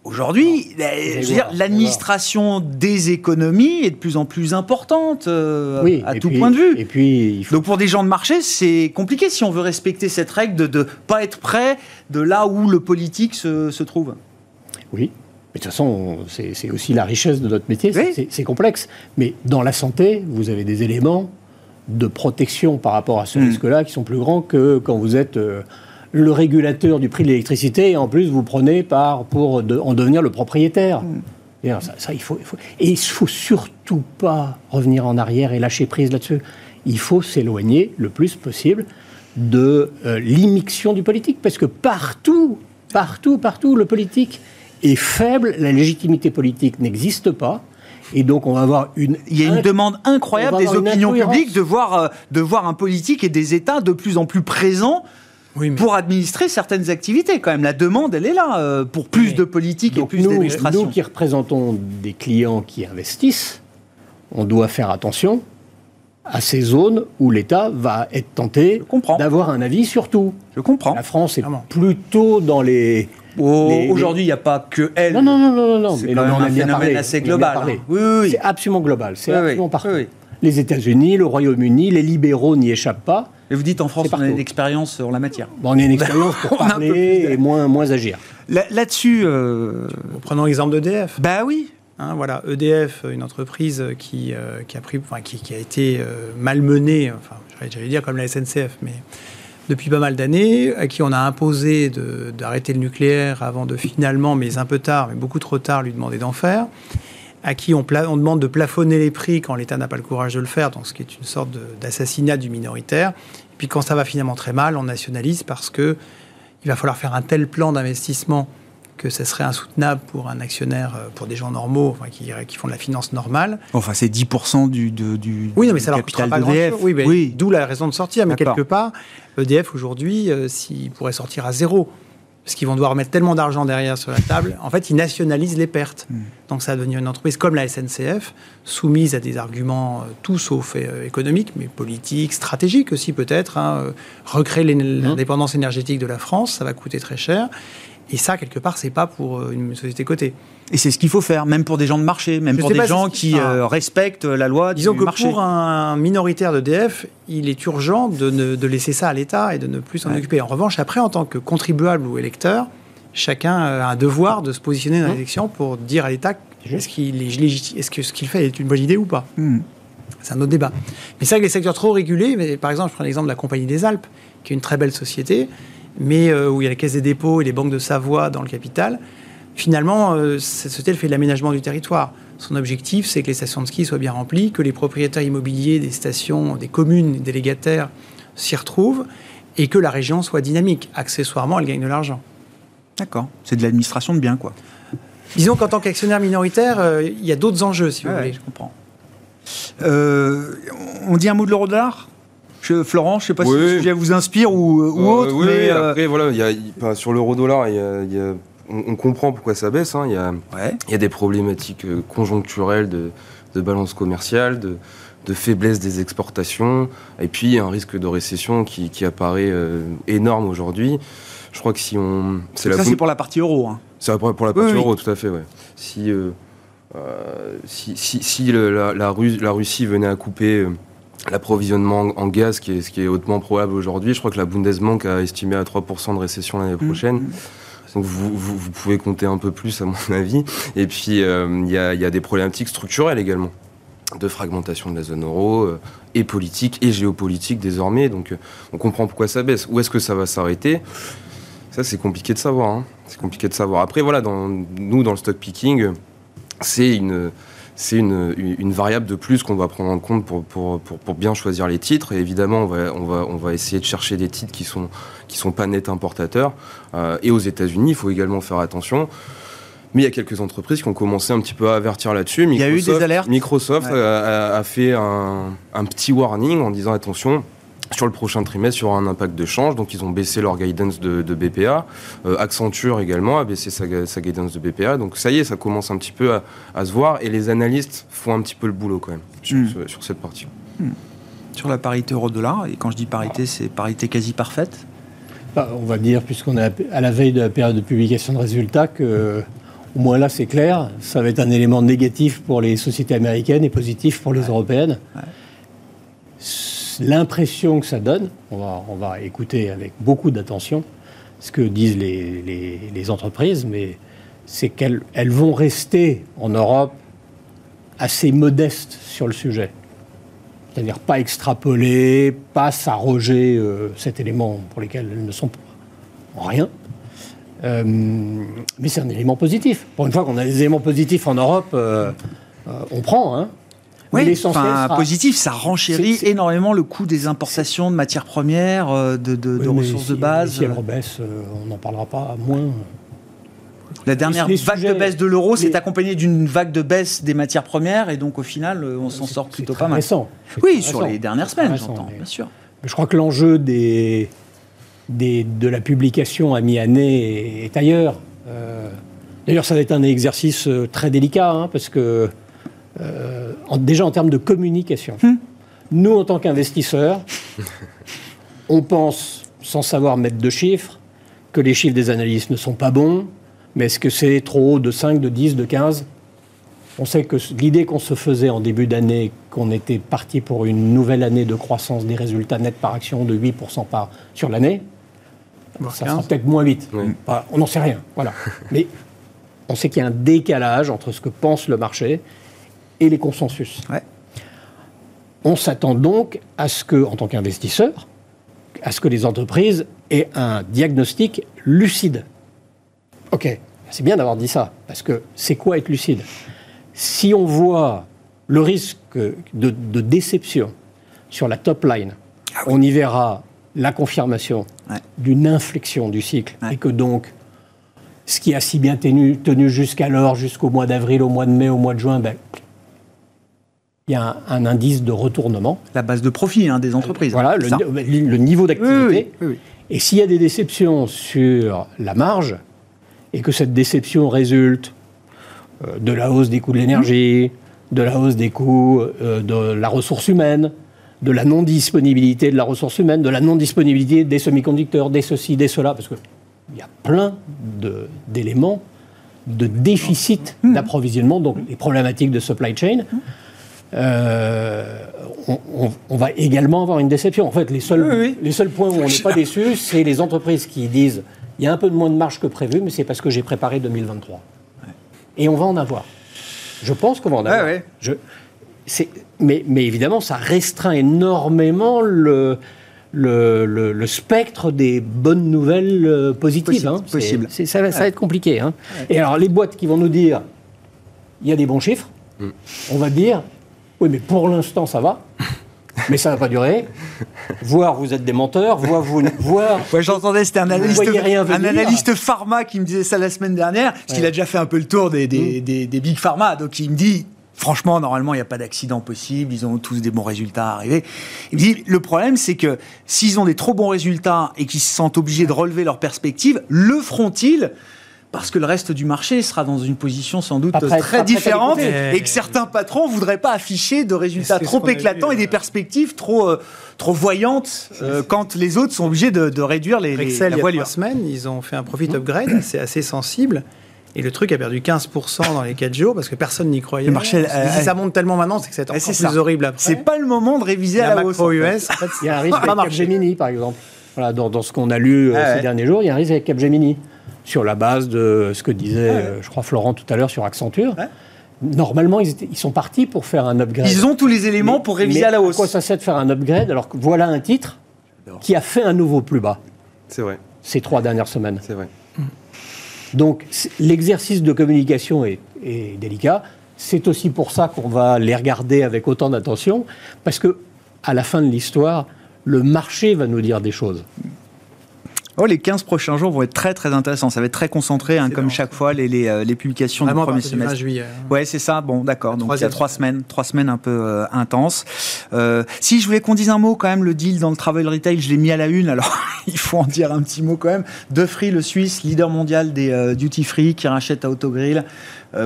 Aujourd'hui, l'administration des économies est de plus en plus importante euh, à tout point de vue. Et puis, Donc pour des gens de marché, c'est compliqué si on veut respecter cette règle de ne pas être près de là où le politique se, trouve. Oui, mais de toute façon, c'est aussi la richesse de notre métier, c'est complexe. Mais dans la santé, vous avez des éléments de protection par rapport à ce hmm. risque-là qui sont plus grands que quand vous êtes... Euh, le régulateur du prix de l'électricité et en plus vous prenez par, pour en devenir le propriétaire. Mm. ça, il faut, Et il ne faut surtout pas revenir en arrière et lâcher prise là-dessus. Il faut s'éloigner le plus possible de euh, l'immixtion du politique parce que partout, partout, partout, le politique est faible, la légitimité politique n'existe pas. Et donc, on va avoir une. Il y a une demande incroyable des opinions publiques de voir, euh, de voir un politique et des États de plus en plus présents pour administrer certaines activités. Quand même, la demande, elle est là euh, pour plus de politique et plus d'administration. Nous qui représentons des clients qui investissent, on doit faire attention à ces zones où l'État va être tenté d'avoir un avis sur tout. Je comprends. La France est plutôt dans les... Aujourd'hui, il n'y a pas que elle. Non, non, non, non, non. C'est un phénomène assez global. Oui, oui, C'est absolument global. C'est absolument partout. Les États-Unis, le Royaume-uni, les libéraux n'y échappent pas. Et vous dites en France, on a une expérience en la matière. Bon, on a une expérience pour parler et moins, moins agir. Là-dessus. Euh... Prenons l'exemple d'EDF. Bah oui. Hein, voilà, EDF, une entreprise qui, euh, qui a, pris, enfin, qui, qui, a été euh, malmenée, enfin, j'allais dire comme la SNCF, mais depuis pas mal d'années, à qui on a imposé d'arrêter le nucléaire avant de finalement, mais un peu tard, mais beaucoup trop tard, lui demander d'en faire à qui on, on, demande de plafonner les prix quand l'État n'a pas le courage de le faire, donc ce qui est une sorte d'assassinat du minoritaire. Et puis quand ça va finalement très mal, on nationalise parce que il va falloir faire un tel plan d'investissement que ce serait insoutenable pour un actionnaire, euh, pour des gens normaux, enfin, qui, qui, font de la finance normale. Enfin, c'est 10% du, du, oui, mais ça capital d'EDF. Oui, oui. d'où la raison de sortir. Mais quelque part, EDF aujourd'hui, euh, s'il pourrait sortir à zéro, parce qu'ils vont devoir mettre tellement d'argent derrière sur la table, en fait, ils nationalisent les pertes. Mm. Donc ça va devenir une entreprise comme la SNCF, soumise à des arguments euh, tout sauf euh, économiques, mais politiques, stratégiques aussi peut-être. hein. Euh, Recréer l'é- l'indépendance énergétique de la France, ça va coûter très cher. Et ça, quelque part, c'est pas pour euh, une société cotée. Et c'est ce qu'il faut faire, même pour des gens de marché, même Je pour des gens qui euh, respectent la loi Disons du que marché. pour un minoritaire d'EDF, il est urgent de, ne- de laisser ça à l'État et de ne plus s'en Ouais. occuper. En revanche, après, en tant que contribuable ou électeur, chacun a un devoir de se positionner dans l'élection pour dire à l'État est-ce qu'il est légitime, est-ce que ce qu'il fait est une bonne idée ou pas. Hmm. C'est un autre débat. Mais c'est vrai que les secteurs trop régulés, mais par exemple, je prends l'exemple de la Compagnie des Alpes, qui est une très belle société, mais euh, où il y a la Caisse des dépôts et les banques de Savoie dans le capital. Finalement, euh, cette société elle fait de l'aménagement du territoire. Son objectif, c'est que les stations de ski soient bien remplies, que les propriétaires immobiliers des stations, des communes, délégataires s'y retrouvent, et que la région soit dynamique. Accessoirement, elle gagne de l'argent. D'accord. C'est de l'administration de biens, quoi. Disons qu'en tant qu'actionnaire minoritaire, euh, il y a d'autres enjeux, si vous Ouais, voulez. je comprends. Euh, on dit un mot de l'euro-dollar? Je- Florent, je ne sais pas si le sujet vous inspire ou, ou Euh, autre, oui, mais... oui, euh, après, voilà, y a, sur l'euro-dollar, il y a- il y a- on, comprend pourquoi ça baisse. hein. Il y, a, ouais. il y a des problématiques euh, conjoncturelles de, de balance commerciale, de, de faiblesse des exportations, et puis il y a un risque de récession qui, qui apparaît euh, énorme aujourd'hui. Je crois que si on... Ça, la c'est pour la partie euro. hein. C'est pour, pour la partie Oui, oui. euro, tout à fait, ouais. Si, euh, euh, si, si, si le- la, la Ru- la Russie venait à couper euh, l'approvisionnement en, gaz, qui est, ce qui est hautement probable aujourd'hui, je crois que la Bundesbank a estimé à 3% de récession l'année Mmh. prochaine. Donc vous, vous, vous pouvez compter un peu plus, à mon avis. Et puis, euh, il y, a, il y a des problématiques structurelles également de fragmentation de la zone euro, euh, et politique et géopolitique désormais. Donc euh, on comprend pourquoi ça baisse. Où est-ce que ça va s'arrêter? Ça, c'est compliqué de savoir. hein. C'est compliqué de savoir. Après, voilà, dans, nous, dans le stock picking, c'est une, c'est une, variable de plus qu'on va prendre en compte pour, pour, pour, pour bien choisir les titres. Et évidemment, on va, on, va, on va essayer de chercher des titres qui sont, qui sont pas net importateurs. Euh, et aux États-Unis, il faut également faire attention. Mais il y a quelques entreprises qui ont commencé un petit peu à avertir là-dessus. Il y a eu des alertes Microsoft Ouais. a, a- a fait un, un petit warning en disant attention. Sur le prochain trimestre, il y aura un impact de change, donc ils ont baissé leur guidance de, de BPA. Euh, Accenture également a baissé sa, gu- sa guidance de BPA. Donc ça y est, ça commence un petit peu à, à se voir et les analystes font un petit peu le boulot quand même sur, Mm. sur cette partie. Sur la parité euro-dollar, et quand je dis parité, c'est parité quasi parfaite? Bah, on va dire, puisqu'on est à la veille de la période de publication de résultats, que au moins là, c'est clair, ça va être un élément négatif pour les sociétés américaines et positif pour les européennes. L'impression que ça donne, on va, on va écouter avec beaucoup d'attention ce que disent les, les- entreprises, mais c'est qu'elles elles vont rester en Europe assez modestes sur le sujet. C'est-à-dire pas extrapoler, pas s'arroger euh, cet élément pour lequel elles ne sont en rien. Euh, mais c'est un élément positif. Pour une fois qu'on a des éléments positifs en Europe, euh, on prend. Hein. Oui, enfin, sera- positif, ça renchérit énormément le coût des importations de matières premières, euh, de, Oui, ressources si- de base. Si elle rebaisse, euh, on n'en parlera pas moins. La dernière les vague sujets- de baisse de l'euro s'est les- accompagnée d'une vague de baisse des matières premières, et donc au final, euh, on s'en sort plutôt pas mal. récent. Oui, sur récent. les dernières semaines, j'entends, bien sûr. Je crois que l'enjeu des, des- de la publication à mi-année est, est ailleurs. Euh, D'ailleurs, ça va être un exercice euh, très délicat, hein, parce que euh, en- déjà en termes de communication, nous, en tant qu'investisseurs, on pense, sans savoir mettre de chiffres, que les chiffres des analystes ne sont pas bons, mais est-ce que c'est trop haut de 5, de 10, de 15 on sait que l'idée qu'on se faisait en début d'année, qu'on était parti pour une nouvelle année de croissance des résultats nets par action de 8% par, sur l'année, ça sera 15. peut-être moins vite. Oui. Enfin, on n'en sait rien. Voilà. Mais on sait qu'il y a un décalage entre ce que pense le marché et les consensus. Ouais. On s'attend donc à ce que, en tant qu'investisseur, à ce que les entreprises aient un diagnostic lucide. Ok, c'est bien d'avoir dit ça, parce que c'est quoi être lucide? Si on voit le risque de, de déception sur la top line, on y verra la confirmation Ouais. d'une inflexion du cycle, Ouais. et que donc ce qui a si bien tenu, tenu jusqu'alors, jusqu'au mois d'avril, au mois de mai, au mois de juin, ben, il y a un, un indice de retournement. La base de profit hein, des entreprises. Voilà, hein, le, niveau d'activité. Oui, oui, oui, oui. Et s'il y a des déceptions sur la marge, et que cette déception résulte euh, de la hausse des coûts de l'énergie, de la hausse des coûts euh, de la ressource humaine, de la non-disponibilité de la ressource humaine, de la non-disponibilité des semi-conducteurs, des ceci, des cela, parce qu'il y a plein de- d'éléments de déficit d'approvisionnement, donc les problématiques de supply chain. Euh, on, on- on va également avoir une déception. En fait, les seuls, Oui, oui. les seuls points où on n'est pas déçu, c'est les entreprises qui disent il y a un peu de moins de marge que prévu, mais c'est parce que j'ai préparé 2023. Et on va en avoir. Je pense qu'on va en avoir. Ouais, ouais. Je- c'est- mais, mais évidemment, ça restreint énormément le, le, le- le spectre des bonnes nouvelles euh, positives. Possible, hein. C'est- possible. c'est- ça, va, ça va être compliqué. hein. Et alors, les boîtes qui vont nous dire il y a des bons chiffres, on va dire oui, mais pour l'instant, ça va. Mais ça ne va pas durer. Voire vous êtes des menteurs, voire vous. Ouais, j'entendais, c'était un analyste, un analyste pharma qui me disait ça la semaine dernière, parce qu'il a déjà fait un peu le tour des, Mm. des, des- des big pharma. Donc il me dit, franchement, normalement, il n'y a pas d'accident possible, ils ont tous des bons résultats à arriver. Il me dit, le problème, c'est que s'ils ont des trop bons résultats et qu'ils se sentent obligés de relever leurs perspectives, le feront-ils parce que le reste du marché sera dans une position sans doute prêt- très différente et que certains patrons voudraient pas afficher de résultats C'est trop éclatants vu, et des perspectives trop, euh, trop voyantes euh, quand les autres sont obligés de, de réduire les, les, Excel, la il y a voilure. trois semaines, ils ont fait un profit upgrade assez, assez sensible. Et le truc a perdu 15% dans les 4 jours parce que personne n'y croyait. Le marché, dit, euh, si ça monte tellement maintenant, c'est que c'est Ouais, encore c'est plus ça. horrible après. C'est pas le moment de réviser la à la hausse. macro en fait. US. En fait, Il y a un risque avec. Capgemini, par exemple. Voilà, dans, dans ce qu'on a lu Ah ouais. ces derniers jours, il y a un risque avec Capgemini. Sur la base de ce que disait, euh, je crois, Florent tout à l'heure sur Accenture. Ouais. Normalement, ils, étaient- ils sont partis pour faire un upgrade. Ils ont tous les éléments Mais- pour réviser mais à la hausse. quoi ça sert de faire un upgrade alors que voilà un titre qui a fait un nouveau plus bas C'est vrai, ces trois dernières semaines c'est vrai. Donc c'est- l'exercice de communication est, est délicat. C'est aussi pour ça qu'on va les regarder avec autant d'attention, parce que à la fin de l'histoire, le marché va nous dire des choses. Oh, les 15 prochains jours vont être très très intéressants. Ça va être très concentré, hein, comme chaque fois, les, les, euh, les publications Vraiment du premier partir du 20 semestre. juillet. hein. Ouais, c'est ça. Bon, d'accord. Donc il y a trois semaines, trois semaines un peu euh, intenses. Euh, si je voulais qu'on dise un mot quand même, le deal dans le travel retail, je l'ai mis à la une. Alors il faut en dire un petit mot quand même. De Free, le Suisse, leader mondial des euh, duty free, qui rachète à Autogrill.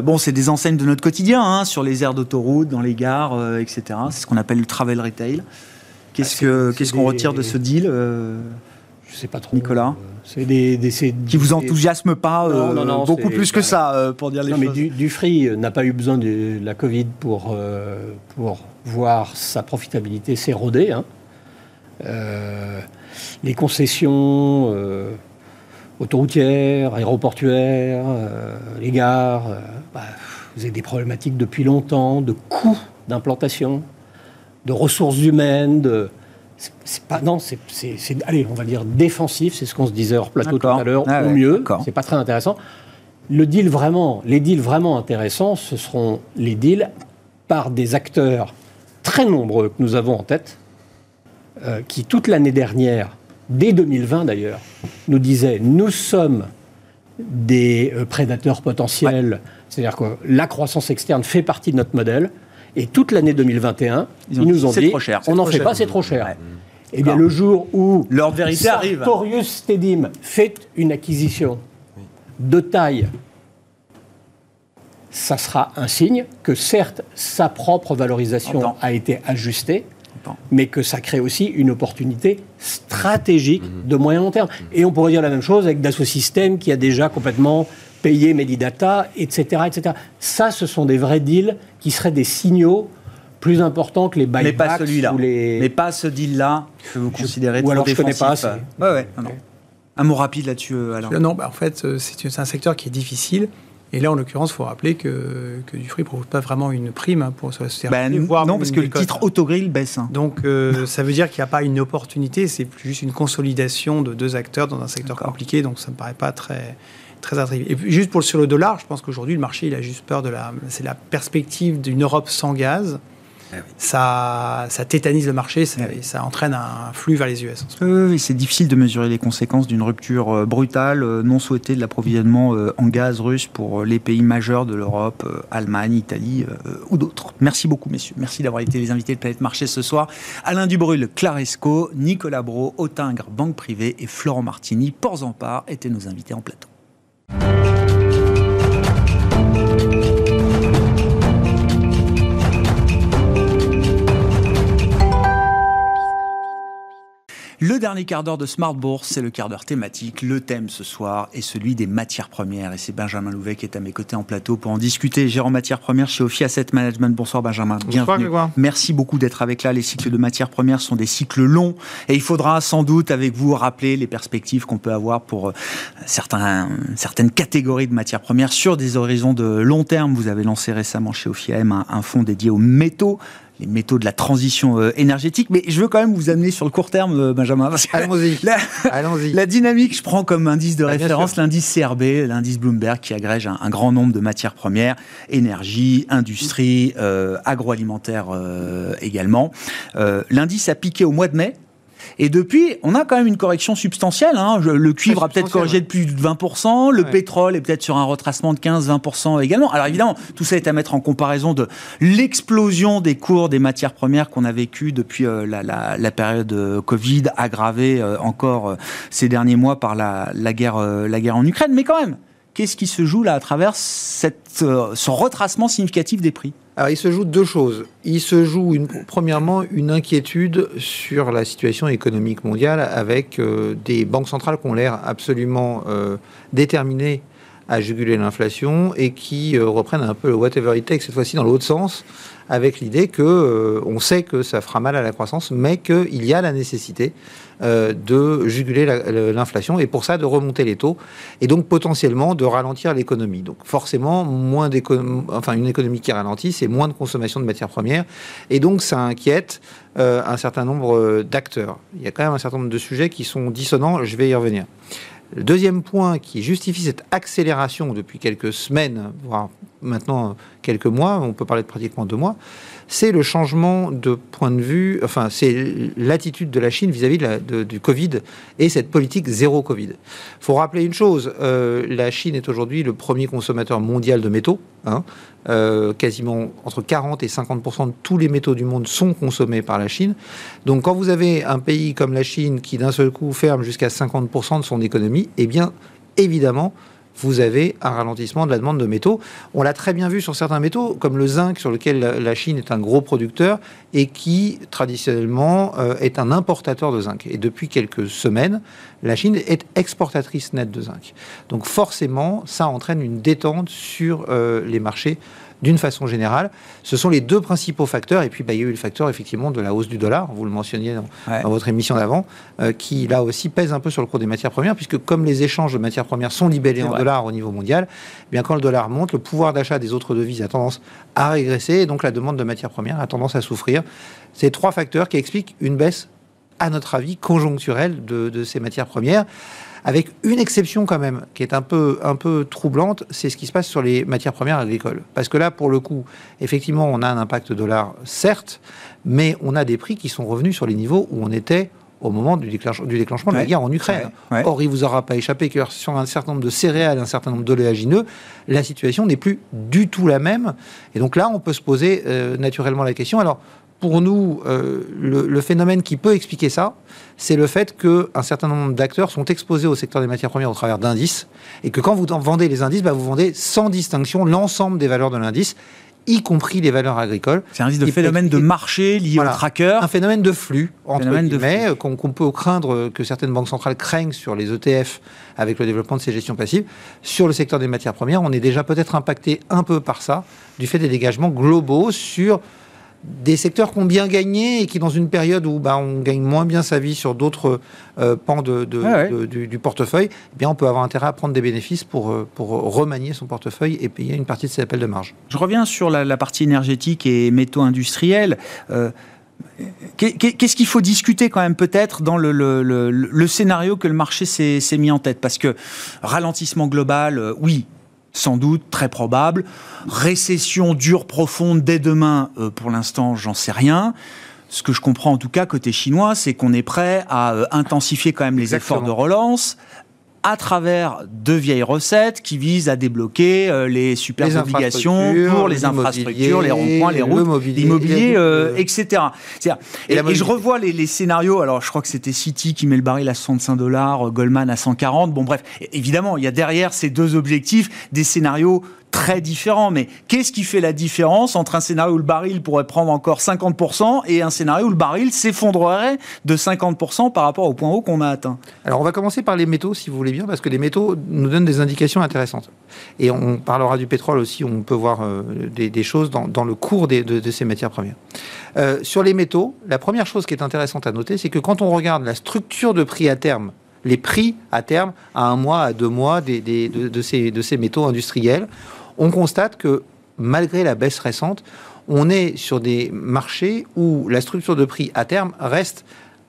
Bon, c'est des enseignes de notre quotidien, hein, sur les aires d'autoroute, dans les gares, etc. C'est ce qu'on appelle le travel retail. Qu'est-ce Ah, qu'on retire de ce deal Je sais pas trop. Nicolas Euh, C'est des, des- c'est- qui vous enthousiasme pas euh, Non, non, non, beaucoup plus que ça euh, pour dire les Non, mais choses. du, Dufry n'a pas eu besoin de la Covid pour, euh, pour voir sa profitabilité s'éroder. hein. Euh, les concessions euh, autoroutières, aéroportuaires, euh, les gares, euh, bah, vous avez des problématiques depuis longtemps de coûts d'implantation, de ressources humaines, de... C'est pas non, c'est allez, on va dire défensif, c'est ce qu'on se disait hors plateau tout à l'heure, Ah au ouais, mieux. C'est pas très intéressant. Le deal vraiment, les deals vraiment intéressants, ce seront les deals par des acteurs très nombreux que nous avons en tête, euh, qui toute l'année dernière, dès 2020 d'ailleurs, nous disaient nous sommes des euh, prédateurs potentiels, c'est-à-dire que la croissance externe fait partie de notre modèle. Et toute l'année 2021, Ils ont nous ont dit trop cher, on n'en fait cher. pas, c'est trop cher. Ouais. Eh bien, le jour où L'heure de vérité arrive. Sartorius Stedim fait une acquisition de taille, ça sera un signe que certes, sa propre valorisation a été ajustée, mais que ça crée aussi une opportunité stratégique de moyen long terme. Et on pourrait dire la même chose avec Dassault Systèmes qui a déjà complètement payé Medidata, etc., etc. Ça, ce sont des vrais deals qui seraient des signaux plus importants que les buybacks mais pas celui-là. les... Mais pas ce deal-là que vous considérez ou alors je connais pas assez. Ouais, ouais. non, non. Un mot rapide là-dessus, euh, Alain. Non, bah, en fait, euh, c'est un secteur qui est difficile. Et là, en l'occurrence, il faut rappeler que, que Dufry ne propose pas vraiment une prime hein, pour se faire Ben, voire non, parce une que le titre Autogrill baisse. hein. Donc, euh, ça veut dire qu'il n'y a pas une opportunité, c'est juste une consolidation de deux acteurs dans un secteur compliqué, donc ça ne me paraît pas très, très attrayant. Et puis, juste pour, sur le dollar, je pense qu'aujourd'hui, le marché, il a juste peur de la, c'est la perspective d'une Europe sans gaz ça, ça tétanise le marché ça, et ça entraîne un flux vers les US. Oui, c'est difficile de mesurer les conséquences d'une rupture euh, brutale, euh, non souhaitée de l'approvisionnement euh, en gaz russe pour les pays majeurs de l'Europe, Allemagne, Italie ou d'autres. Merci beaucoup, messieurs. Merci d'avoir été les invités de Planète Marché ce soir. Alain Dubrul, Claresco, Nicolas Bro, Autingre, Banque Privée et Florent Martini, Ports en Part, étaient nos invités en plateau. Thank you. Le dernier quart d'heure de Smart Bourse, c'est le quart d'heure thématique. Le thème ce soir est celui des matières premières. Et c'est Benjamin Louvet qui est à mes côtés en plateau pour en discuter. Gérant matières premières chez Ophi Asset Management. Bonsoir Benjamin. Bonsoir, Bienvenue. Merci beaucoup d'être avec là. Les cycles de matières premières sont des cycles longs. Et il faudra sans doute avec vous rappeler les perspectives qu'on peut avoir pour euh, certains, certaines catégories de matières premières sur des horizons de long terme. Vous avez lancé récemment chez OFIAM un, un fonds dédié aux métaux les métaux de la transition euh, énergétique. Mais je veux quand même vous amener sur le court terme, euh, Benjamin. Allons-y. La, la, dynamique, je prends comme indice de ah, référence l'indice CRB, l'indice Bloomberg, qui agrège un, grand nombre de matières premières, énergie, industrie, euh, agroalimentaire également. l'indice a piqué au mois de mai. Et depuis, on a quand même une correction substantielle. Hein. Le cuivre a peut-être corrigé de plus de 20%, le pétrole est peut-être sur un retracement de 15-20% également. Alors évidemment, tout ça est à mettre en comparaison de l'explosion des cours des matières premières qu'on a vécu depuis euh, la, période euh, Covid, aggravée euh, encore ces derniers mois par la, guerre, la guerre en Ukraine. Mais quand même, qu'est-ce qui se joue là à travers cette, ce retracement significatif des prix? Alors, il se joue deux choses. Il se joue, une, premièrement, une inquiétude sur la situation économique mondiale avec euh, des banques centrales qui ont l'air absolument euh, déterminées à juguler l'inflation et qui euh, reprennent un peu le whatever it takes, cette fois-ci dans l'autre sens, avec l'idée que on sait que ça fera mal à la croissance, mais qu'il y a la nécessité euh, de juguler l'inflation et pour ça de remonter les taux et donc potentiellement de ralentir l'économie. Donc forcément, moins enfin une économie qui ralentit, c'est moins de consommation de matières premières et donc ça inquiète euh, un certain nombre d'acteurs. Il y a quand même un certain nombre de sujets qui sont dissonants, je vais y revenir. Le deuxième point qui justifie cette accélération depuis quelques semaines, voire maintenant quelques mois, on peut parler de pratiquement deux mois, c'est le changement de point de vue, enfin, c'est l'attitude de la Chine vis-à-vis du Covid et cette politique zéro Covid. Il faut rappeler une chose, euh, la Chine est aujourd'hui le premier consommateur mondial de métaux. Hein. Euh, quasiment entre 40 et 50 de tous les métaux du monde sont consommés par la Chine. Donc quand vous avez un pays comme la Chine qui d'un seul coup ferme jusqu'à 50 de son économie, eh bien évidemment, vous avez un ralentissement de la demande de métaux. On l'a très bien vu sur certains métaux, comme le zinc, sur lequel la Chine est un gros producteur et qui, traditionnellement, euh, est un importateur de zinc. Et depuis quelques semaines, la Chine est exportatrice nette de zinc. Donc forcément, ça entraîne une détente sur euh, les marchés d'une façon générale. Ce sont les deux principaux facteurs. Et puis, bah, il y a eu le facteur, effectivement, de la hausse du dollar, vous le mentionniez dans, votre émission d'avant, euh, qui, là aussi, pèse un peu sur le cours des matières premières, puisque comme les échanges de matières premières sont libellés en dollars au niveau mondial, eh bien quand le dollar monte, le pouvoir d'achat des autres devises a tendance à régresser, et donc la demande de matières premières a tendance à souffrir. C'est trois facteurs qui expliquent une baisse, à notre avis, conjoncturelle de, de ces matières premières avec une exception quand même qui est un peu, un peu troublante, c'est ce qui se passe sur les matières premières agricoles. Parce que là, pour le coup, effectivement, on a un impact dollar, certes, mais on a des prix qui sont revenus sur les niveaux où on était au moment du, déclenchement de la guerre en Ukraine. Or, il vous aura pas échappé que sur un certain nombre de céréales, un certain nombre d'oléagineux, la situation n'est plus du tout la même. Et donc là, on peut se poser euh, naturellement la question. Alors, pour nous, euh, le, phénomène qui peut expliquer ça, c'est le fait qu'un certain nombre d'acteurs sont exposés au secteur des matières premières au travers d'indices, et que quand vous vendez les indices, bah, vous vendez sans distinction l'ensemble des valeurs de l'indice, y compris les valeurs agricoles. C'est un indice de phénomène de marché lié au tracker. Un phénomène de flux, entre guillemets, qu'on peut craindre, que certaines banques centrales craignent sur les ETF avec le développement de ces gestions passives. Sur le secteur des matières premières, on est déjà peut-être impacté un peu par ça, du fait des dégagements globaux sur des secteurs qui ont bien gagné et qui, dans une période où bah, on gagne moins bien sa vie sur d'autres euh, pans de, du, portefeuille, eh bien, on peut avoir intérêt à prendre des bénéfices pour, euh, pour remanier son portefeuille et payer une partie de ses appels de marge. Je reviens sur la, partie énergétique et métaux industriels. Euh, qu'est-ce qu'il faut discuter quand même peut-être dans le, le, scénario que le marché s'est mis en tête? Parce que ralentissement global, oui, sans doute, très probable. Récession dure, profonde, dès demain, euh, pour l'instant, j'en sais rien. Ce que je comprends en tout cas côté chinois, c'est qu'on est prêt à euh, intensifier quand même les efforts de relance à travers de vieilles recettes qui visent à débloquer euh, les super Les obligations pour les infrastructures, les ronds-points, les le routes, mobilier, l'immobilier, la- euh, etc. Et Et, la et je revois les, les scénarios. Alors, je crois que c'était City qui met le baril à 65 dollars, euh, Goldman à 140. Bon, bref, évidemment, il y a derrière ces deux objectifs des scénarios très différents. Mais qu'est-ce qui fait la différence entre un scénario où le baril pourrait prendre encore 50% et un scénario où le baril s'effondrerait de 50% par rapport au point haut qu'on a atteint? Alors, on va commencer par les métaux, si vous voulez bien, parce que les métaux nous donnent des indications intéressantes. Et on parlera du pétrole aussi, on peut voir euh, des, choses dans, le cours de, ces matières premières. Euh, sur les métaux, la première chose qui est intéressante à noter, c'est que quand on regarde la structure de prix à terme, les prix à terme, à un mois, à deux mois des, de ces métaux industriels, on constate que malgré la baisse récente, on est sur des marchés où la structure de prix à terme reste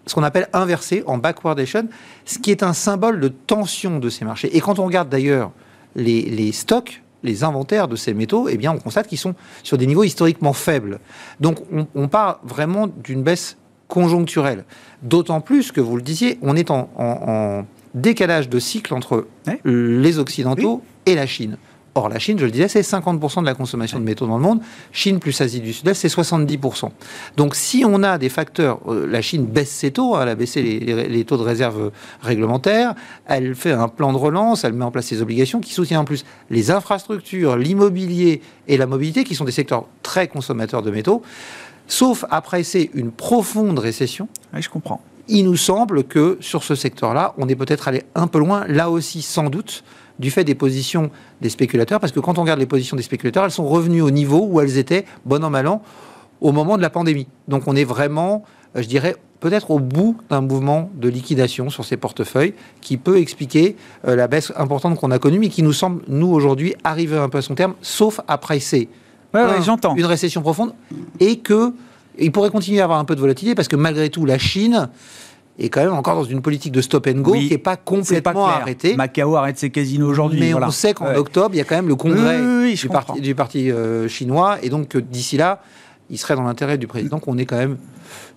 ce qu'on appelle inversée en backwardation, ce qui est un symbole de tension de ces marchés. Et quand on regarde d'ailleurs les, les stocks, les inventaires de ces métaux, eh bien, on constate qu'ils sont sur des niveaux historiquement faibles. Donc, on, on part vraiment d'une baisse conjoncturelle. D'autant plus que, vous le disiez, on est en, en- en décalage de cycle entre les Occidentaux et la Chine. Or, la Chine, je le disais, c'est 50% de la consommation de métaux dans le monde. Chine plus Asie du Sud-Est, c'est 70%. Donc, si on a des facteurs, euh, la Chine baisse ses taux, hein, elle a baissé les, les- les taux de réserve réglementaires, elle fait un plan de relance, elle met en place ses obligations qui soutient en plus les infrastructures, l'immobilier et la mobilité, qui sont des secteurs très consommateurs de métaux. Sauf après c'est une profonde récession, Oui, je comprends. il nous semble que sur ce secteur-là, on est peut-être allé un peu loin, là aussi sans doute, du fait des positions des spéculateurs, parce que quand on regarde les positions des spéculateurs, elles sont revenues au niveau où elles étaient, bon an, mal an, au moment de la pandémie. Donc on est vraiment, je dirais, peut-être au bout d'un mouvement de liquidation sur ces portefeuilles qui peut expliquer euh, la baisse importante qu'on a connue, mais qui nous semble, nous, aujourd'hui, arriver un peu à son terme, sauf après c'est Ouais, un, j'entends. une récession profonde, et que il pourrait continuer à avoir un peu de volatilité, parce que malgré tout, la Chine est quand même encore dans une politique de stop and go Oui, qui n'est pas complètement arrêtée. Macao arrête ses casinos aujourd'hui. Mais voilà. on sait qu'en Ouais. octobre, il y a quand même le congrès Oui, oui, du, parti, du parti euh, chinois, et donc d'ici là, il serait dans l'intérêt du président qu'on ait quand même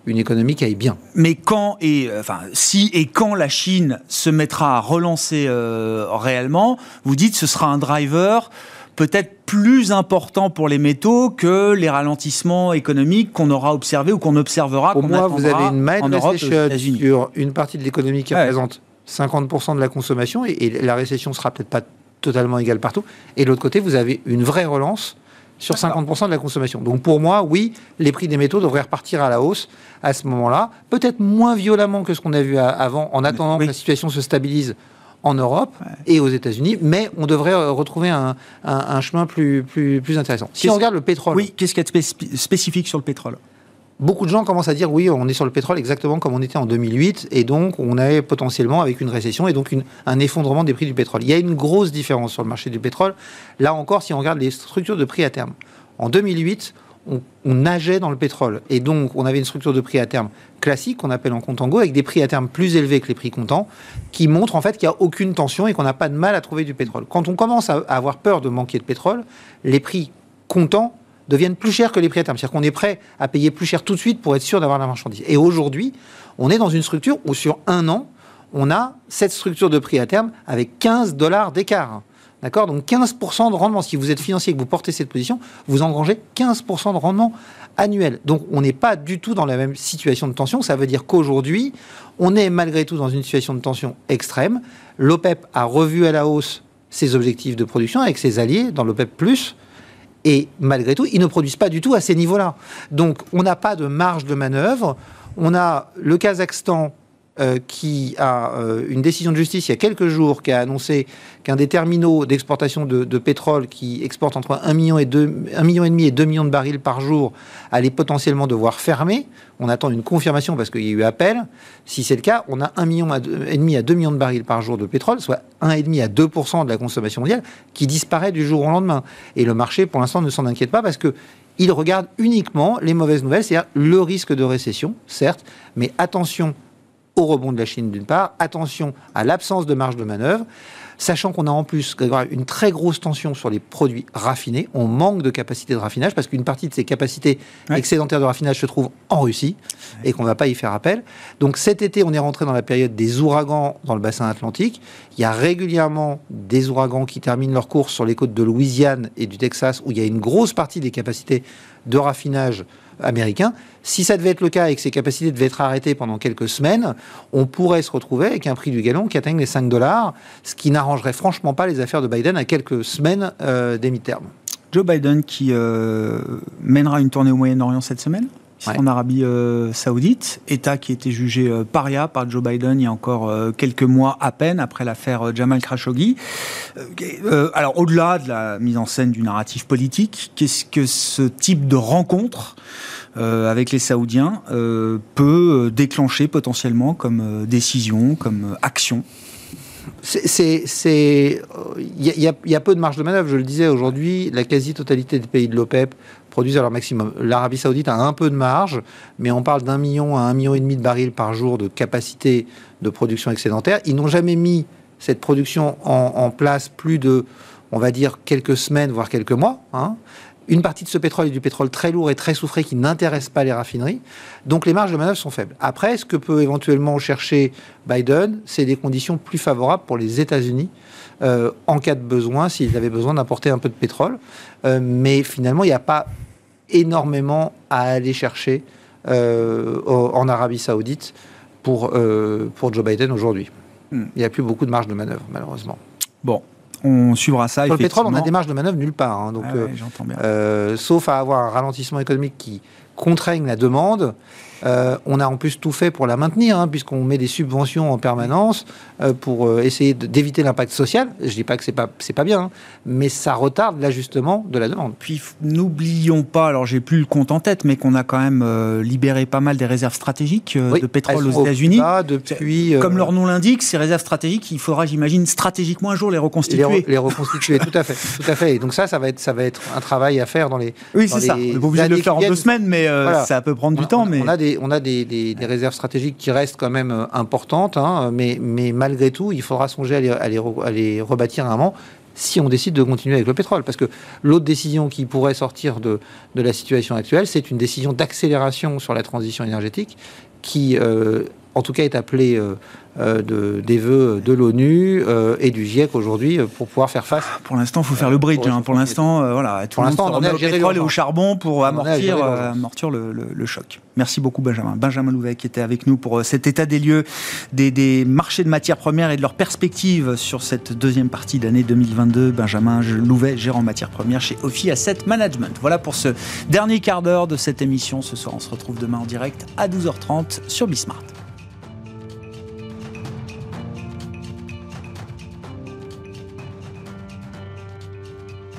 une économie qui aille bien. Mais quand et euh, enfin si et quand la Chine se mettra à relancer euh, réellement, vous dites ce sera un driver peut-être plus important pour les métaux que les ralentissements économiques qu'on aura observés ou qu'on observera. Pour qu'on moi, vous avez une recession États-Unis. sur une partie de l'économie qui Ouais. représente 50% de la consommation, et, et la récession sera peut-être pas totalement égale partout. Et de l'autre côté, vous avez une vraie relance sur 50% de la consommation. Donc pour moi, oui, les prix des métaux devraient repartir à la hausse à ce moment-là, peut-être moins violemment que ce qu'on a vu avant, en attendant oui. que la situation se stabilise en Europe et aux États-Unis, mais on devrait euh, retrouver un, un- un chemin plus, plus, plus intéressant. Si on regarde le pétrole, Oui, qu'est-ce qu'il y a de spécif- spécifique sur le pétrole? Beaucoup de gens commencent à dire oui, on est sur le pétrole exactement comme on était en 2008, et donc on est potentiellement avec une récession et donc une- un effondrement des prix du pétrole. Il y a une grosse différence sur le marché du pétrole. Là encore, si on regarde les structures de prix à terme, en 2008, on, nageait dans le pétrole, et donc on avait une structure de prix à terme classique qu'on appelle en contango, avec des prix à terme plus élevés que les prix comptants, qui montrent en fait qu'il n'y a aucune tension et qu'on n'a pas de mal à trouver du pétrole. Quand on commence à à avoir peur de manquer de pétrole, les prix comptants deviennent plus chers que les prix à terme. C'est-à-dire qu'on est prêt à payer plus cher tout de suite pour être sûr d'avoir la marchandise. Et aujourd'hui, on est dans une structure où sur un an, on a cette structure de prix à terme avec 15 dollars d'écart. D'accord Donc 15% de rendement. Si vous êtes financier et que vous portez cette position, vous engrangez 15% de rendement annuel. Donc on n'est pas du tout dans la même situation de tension. Ça veut dire qu'aujourd'hui, on est malgré tout dans une situation de tension extrême. L'OPEP a revu à la hausse ses objectifs de production avec ses alliés dans l'OPEP+. Et malgré tout, ils ne produisent pas du tout à ces niveaux-là. Donc, on n'a pas de marge de manœuvre. On a le Kazakhstan euh, qui a euh, une décision de justice il y a quelques jours qui a annoncé qu'un des terminaux d'exportation de, de pétrole qui exporte entre 1 million et 2, 1 million et demi et 2 millions de barils par jour allait potentiellement devoir fermer. On attend une confirmation parce qu'il y a eu appel. Si c'est le cas, on a 1 million et demi à 2 millions de barils par jour de pétrole, soit 1,5 à 2% de la consommation mondiale qui disparaît du jour au lendemain. Et le marché, pour l'instant, ne s'en inquiète pas parce que il regarde uniquement les mauvaises nouvelles, c'est-à-dire le risque de récession, certes, mais attention au rebond de la Chine d'une part, attention à l'absence de marge de manœuvre. sachant qu'on a en plus une très grosse tension sur les produits raffinés. On manque de capacité de raffinage parce qu'une partie de ces capacités excédentaires de raffinage se trouve en Russie et qu'on ne va pas y faire appel. Donc cet été, on est rentré dans la période des ouragans dans le bassin atlantique. Il y a régulièrement des ouragans qui terminent leur course sur les côtes de Louisiane et du Texas où il y a une grosse partie des capacités de raffinage américains. Si ça devait être le cas et que ces capacités devaient être arrêtées pendant quelques semaines, on pourrait se retrouver avec un prix du gallon qui atteigne les 5 dollars, ce qui n'arrangerait franchement pas les affaires de Biden à quelques semaines euh, des mi-termes. Joe Biden qui euh, mènera une tournée au Moyen-Orient cette semaine? En Arabie euh, Saoudite, État qui était jugé euh, paria par Joe Biden il y a encore euh, quelques mois à peine après l'affaire Jamal Khashoggi. alors au-delà de la mise en scène du narratif politique, qu'est-ce que ce type de rencontre avec les Saoudiens peut déclencher potentiellement comme décision, comme action? C'est, il y, y, a peu de marge de manœuvre. Je le disais aujourd'hui, la quasi-totalité des pays de l'OPEP produisent à leur maximum. L'Arabie Saoudite a un peu de marge, mais on parle d'un million à un million et demi de barils par jour de capacité de production excédentaire. Ils n'ont jamais mis cette production en, place plus de, on va dire, quelques semaines, voire quelques mois. Hein. Une partie de ce pétrole est du pétrole très lourd et très soufré qui n'intéresse pas les raffineries. Donc les marges de manœuvre sont faibles. Après, ce que peut éventuellement chercher Biden, c'est des conditions plus favorables pour les États-Unis euh, en cas de besoin, s'ils avaient besoin d'importer un peu de pétrole. Euh, mais finalement, il n'y a pas énormément à aller chercher euh, en Arabie Saoudite pour, pour Joe Biden aujourd'hui. Hmm. Il n'y a plus beaucoup de marge de manœuvre, malheureusement. Bon, on suivra ça. Sur le pétrole, on a des marges de manœuvre nulle part. Hein, donc, ah euh, sauf à avoir un ralentissement économique qui contraigne la demande. Euh, on a en plus tout fait pour la maintenir, hein, puisqu'on met des subventions en permanence euh, pour euh, essayer d'éviter l'impact social. Je ne dis pas que c'est pas c'est pas bien, hein, mais ça retarde l'ajustement de la demande. Puis n'oublions pas, alors j'ai plus le compte en tête, mais qu'on a quand même libéré pas mal des réserves stratégiques de pétrole aux États-Unis. Depuis, comme leur nom l'indique, ces réserves stratégiques, il faudra, j'imagine, stratégiquement un jour les reconstituer. Les, reconstituer, tout à fait, tout à fait. Et donc ça, ça va être ça va être un travail à faire dans les. Oui, c'est ça. On pas obligé de le faire en deux semaines, mais ça peut prendre du temps. mais on a des on a des, réserves stratégiques qui restent quand même euh, importantes, hein, mais, malgré tout, il faudra songer à les, rebâtir un moment si on décide de continuer avec le pétrole. Parce que l'autre décision qui pourrait sortir de, la situation actuelle, c'est une décision d'accélération sur la transition énergétique qui, euh, en tout cas, est appelée euh, de, des vœux de l'ONU euh, et du GIEC aujourd'hui euh, pour pouvoir faire face. Pour l'instant, il faut faire le bridge. Hein. Pour l'instant, voilà, tout pour l'instant, on, au pétrole et au charbon pour amortir, amortir le, le, choc. Merci beaucoup, Benjamin. Benjamin Louvet qui était avec nous pour cet état des lieux des, des marchés de matières premières et de leurs perspectives sur cette deuxième partie d'année 2022. Benjamin Louvet, gérant matières premières chez Ophi Asset Management. Voilà pour ce dernier quart d'heure de cette émission. Ce soir, on se retrouve demain en direct à 12h30 sur Bismart.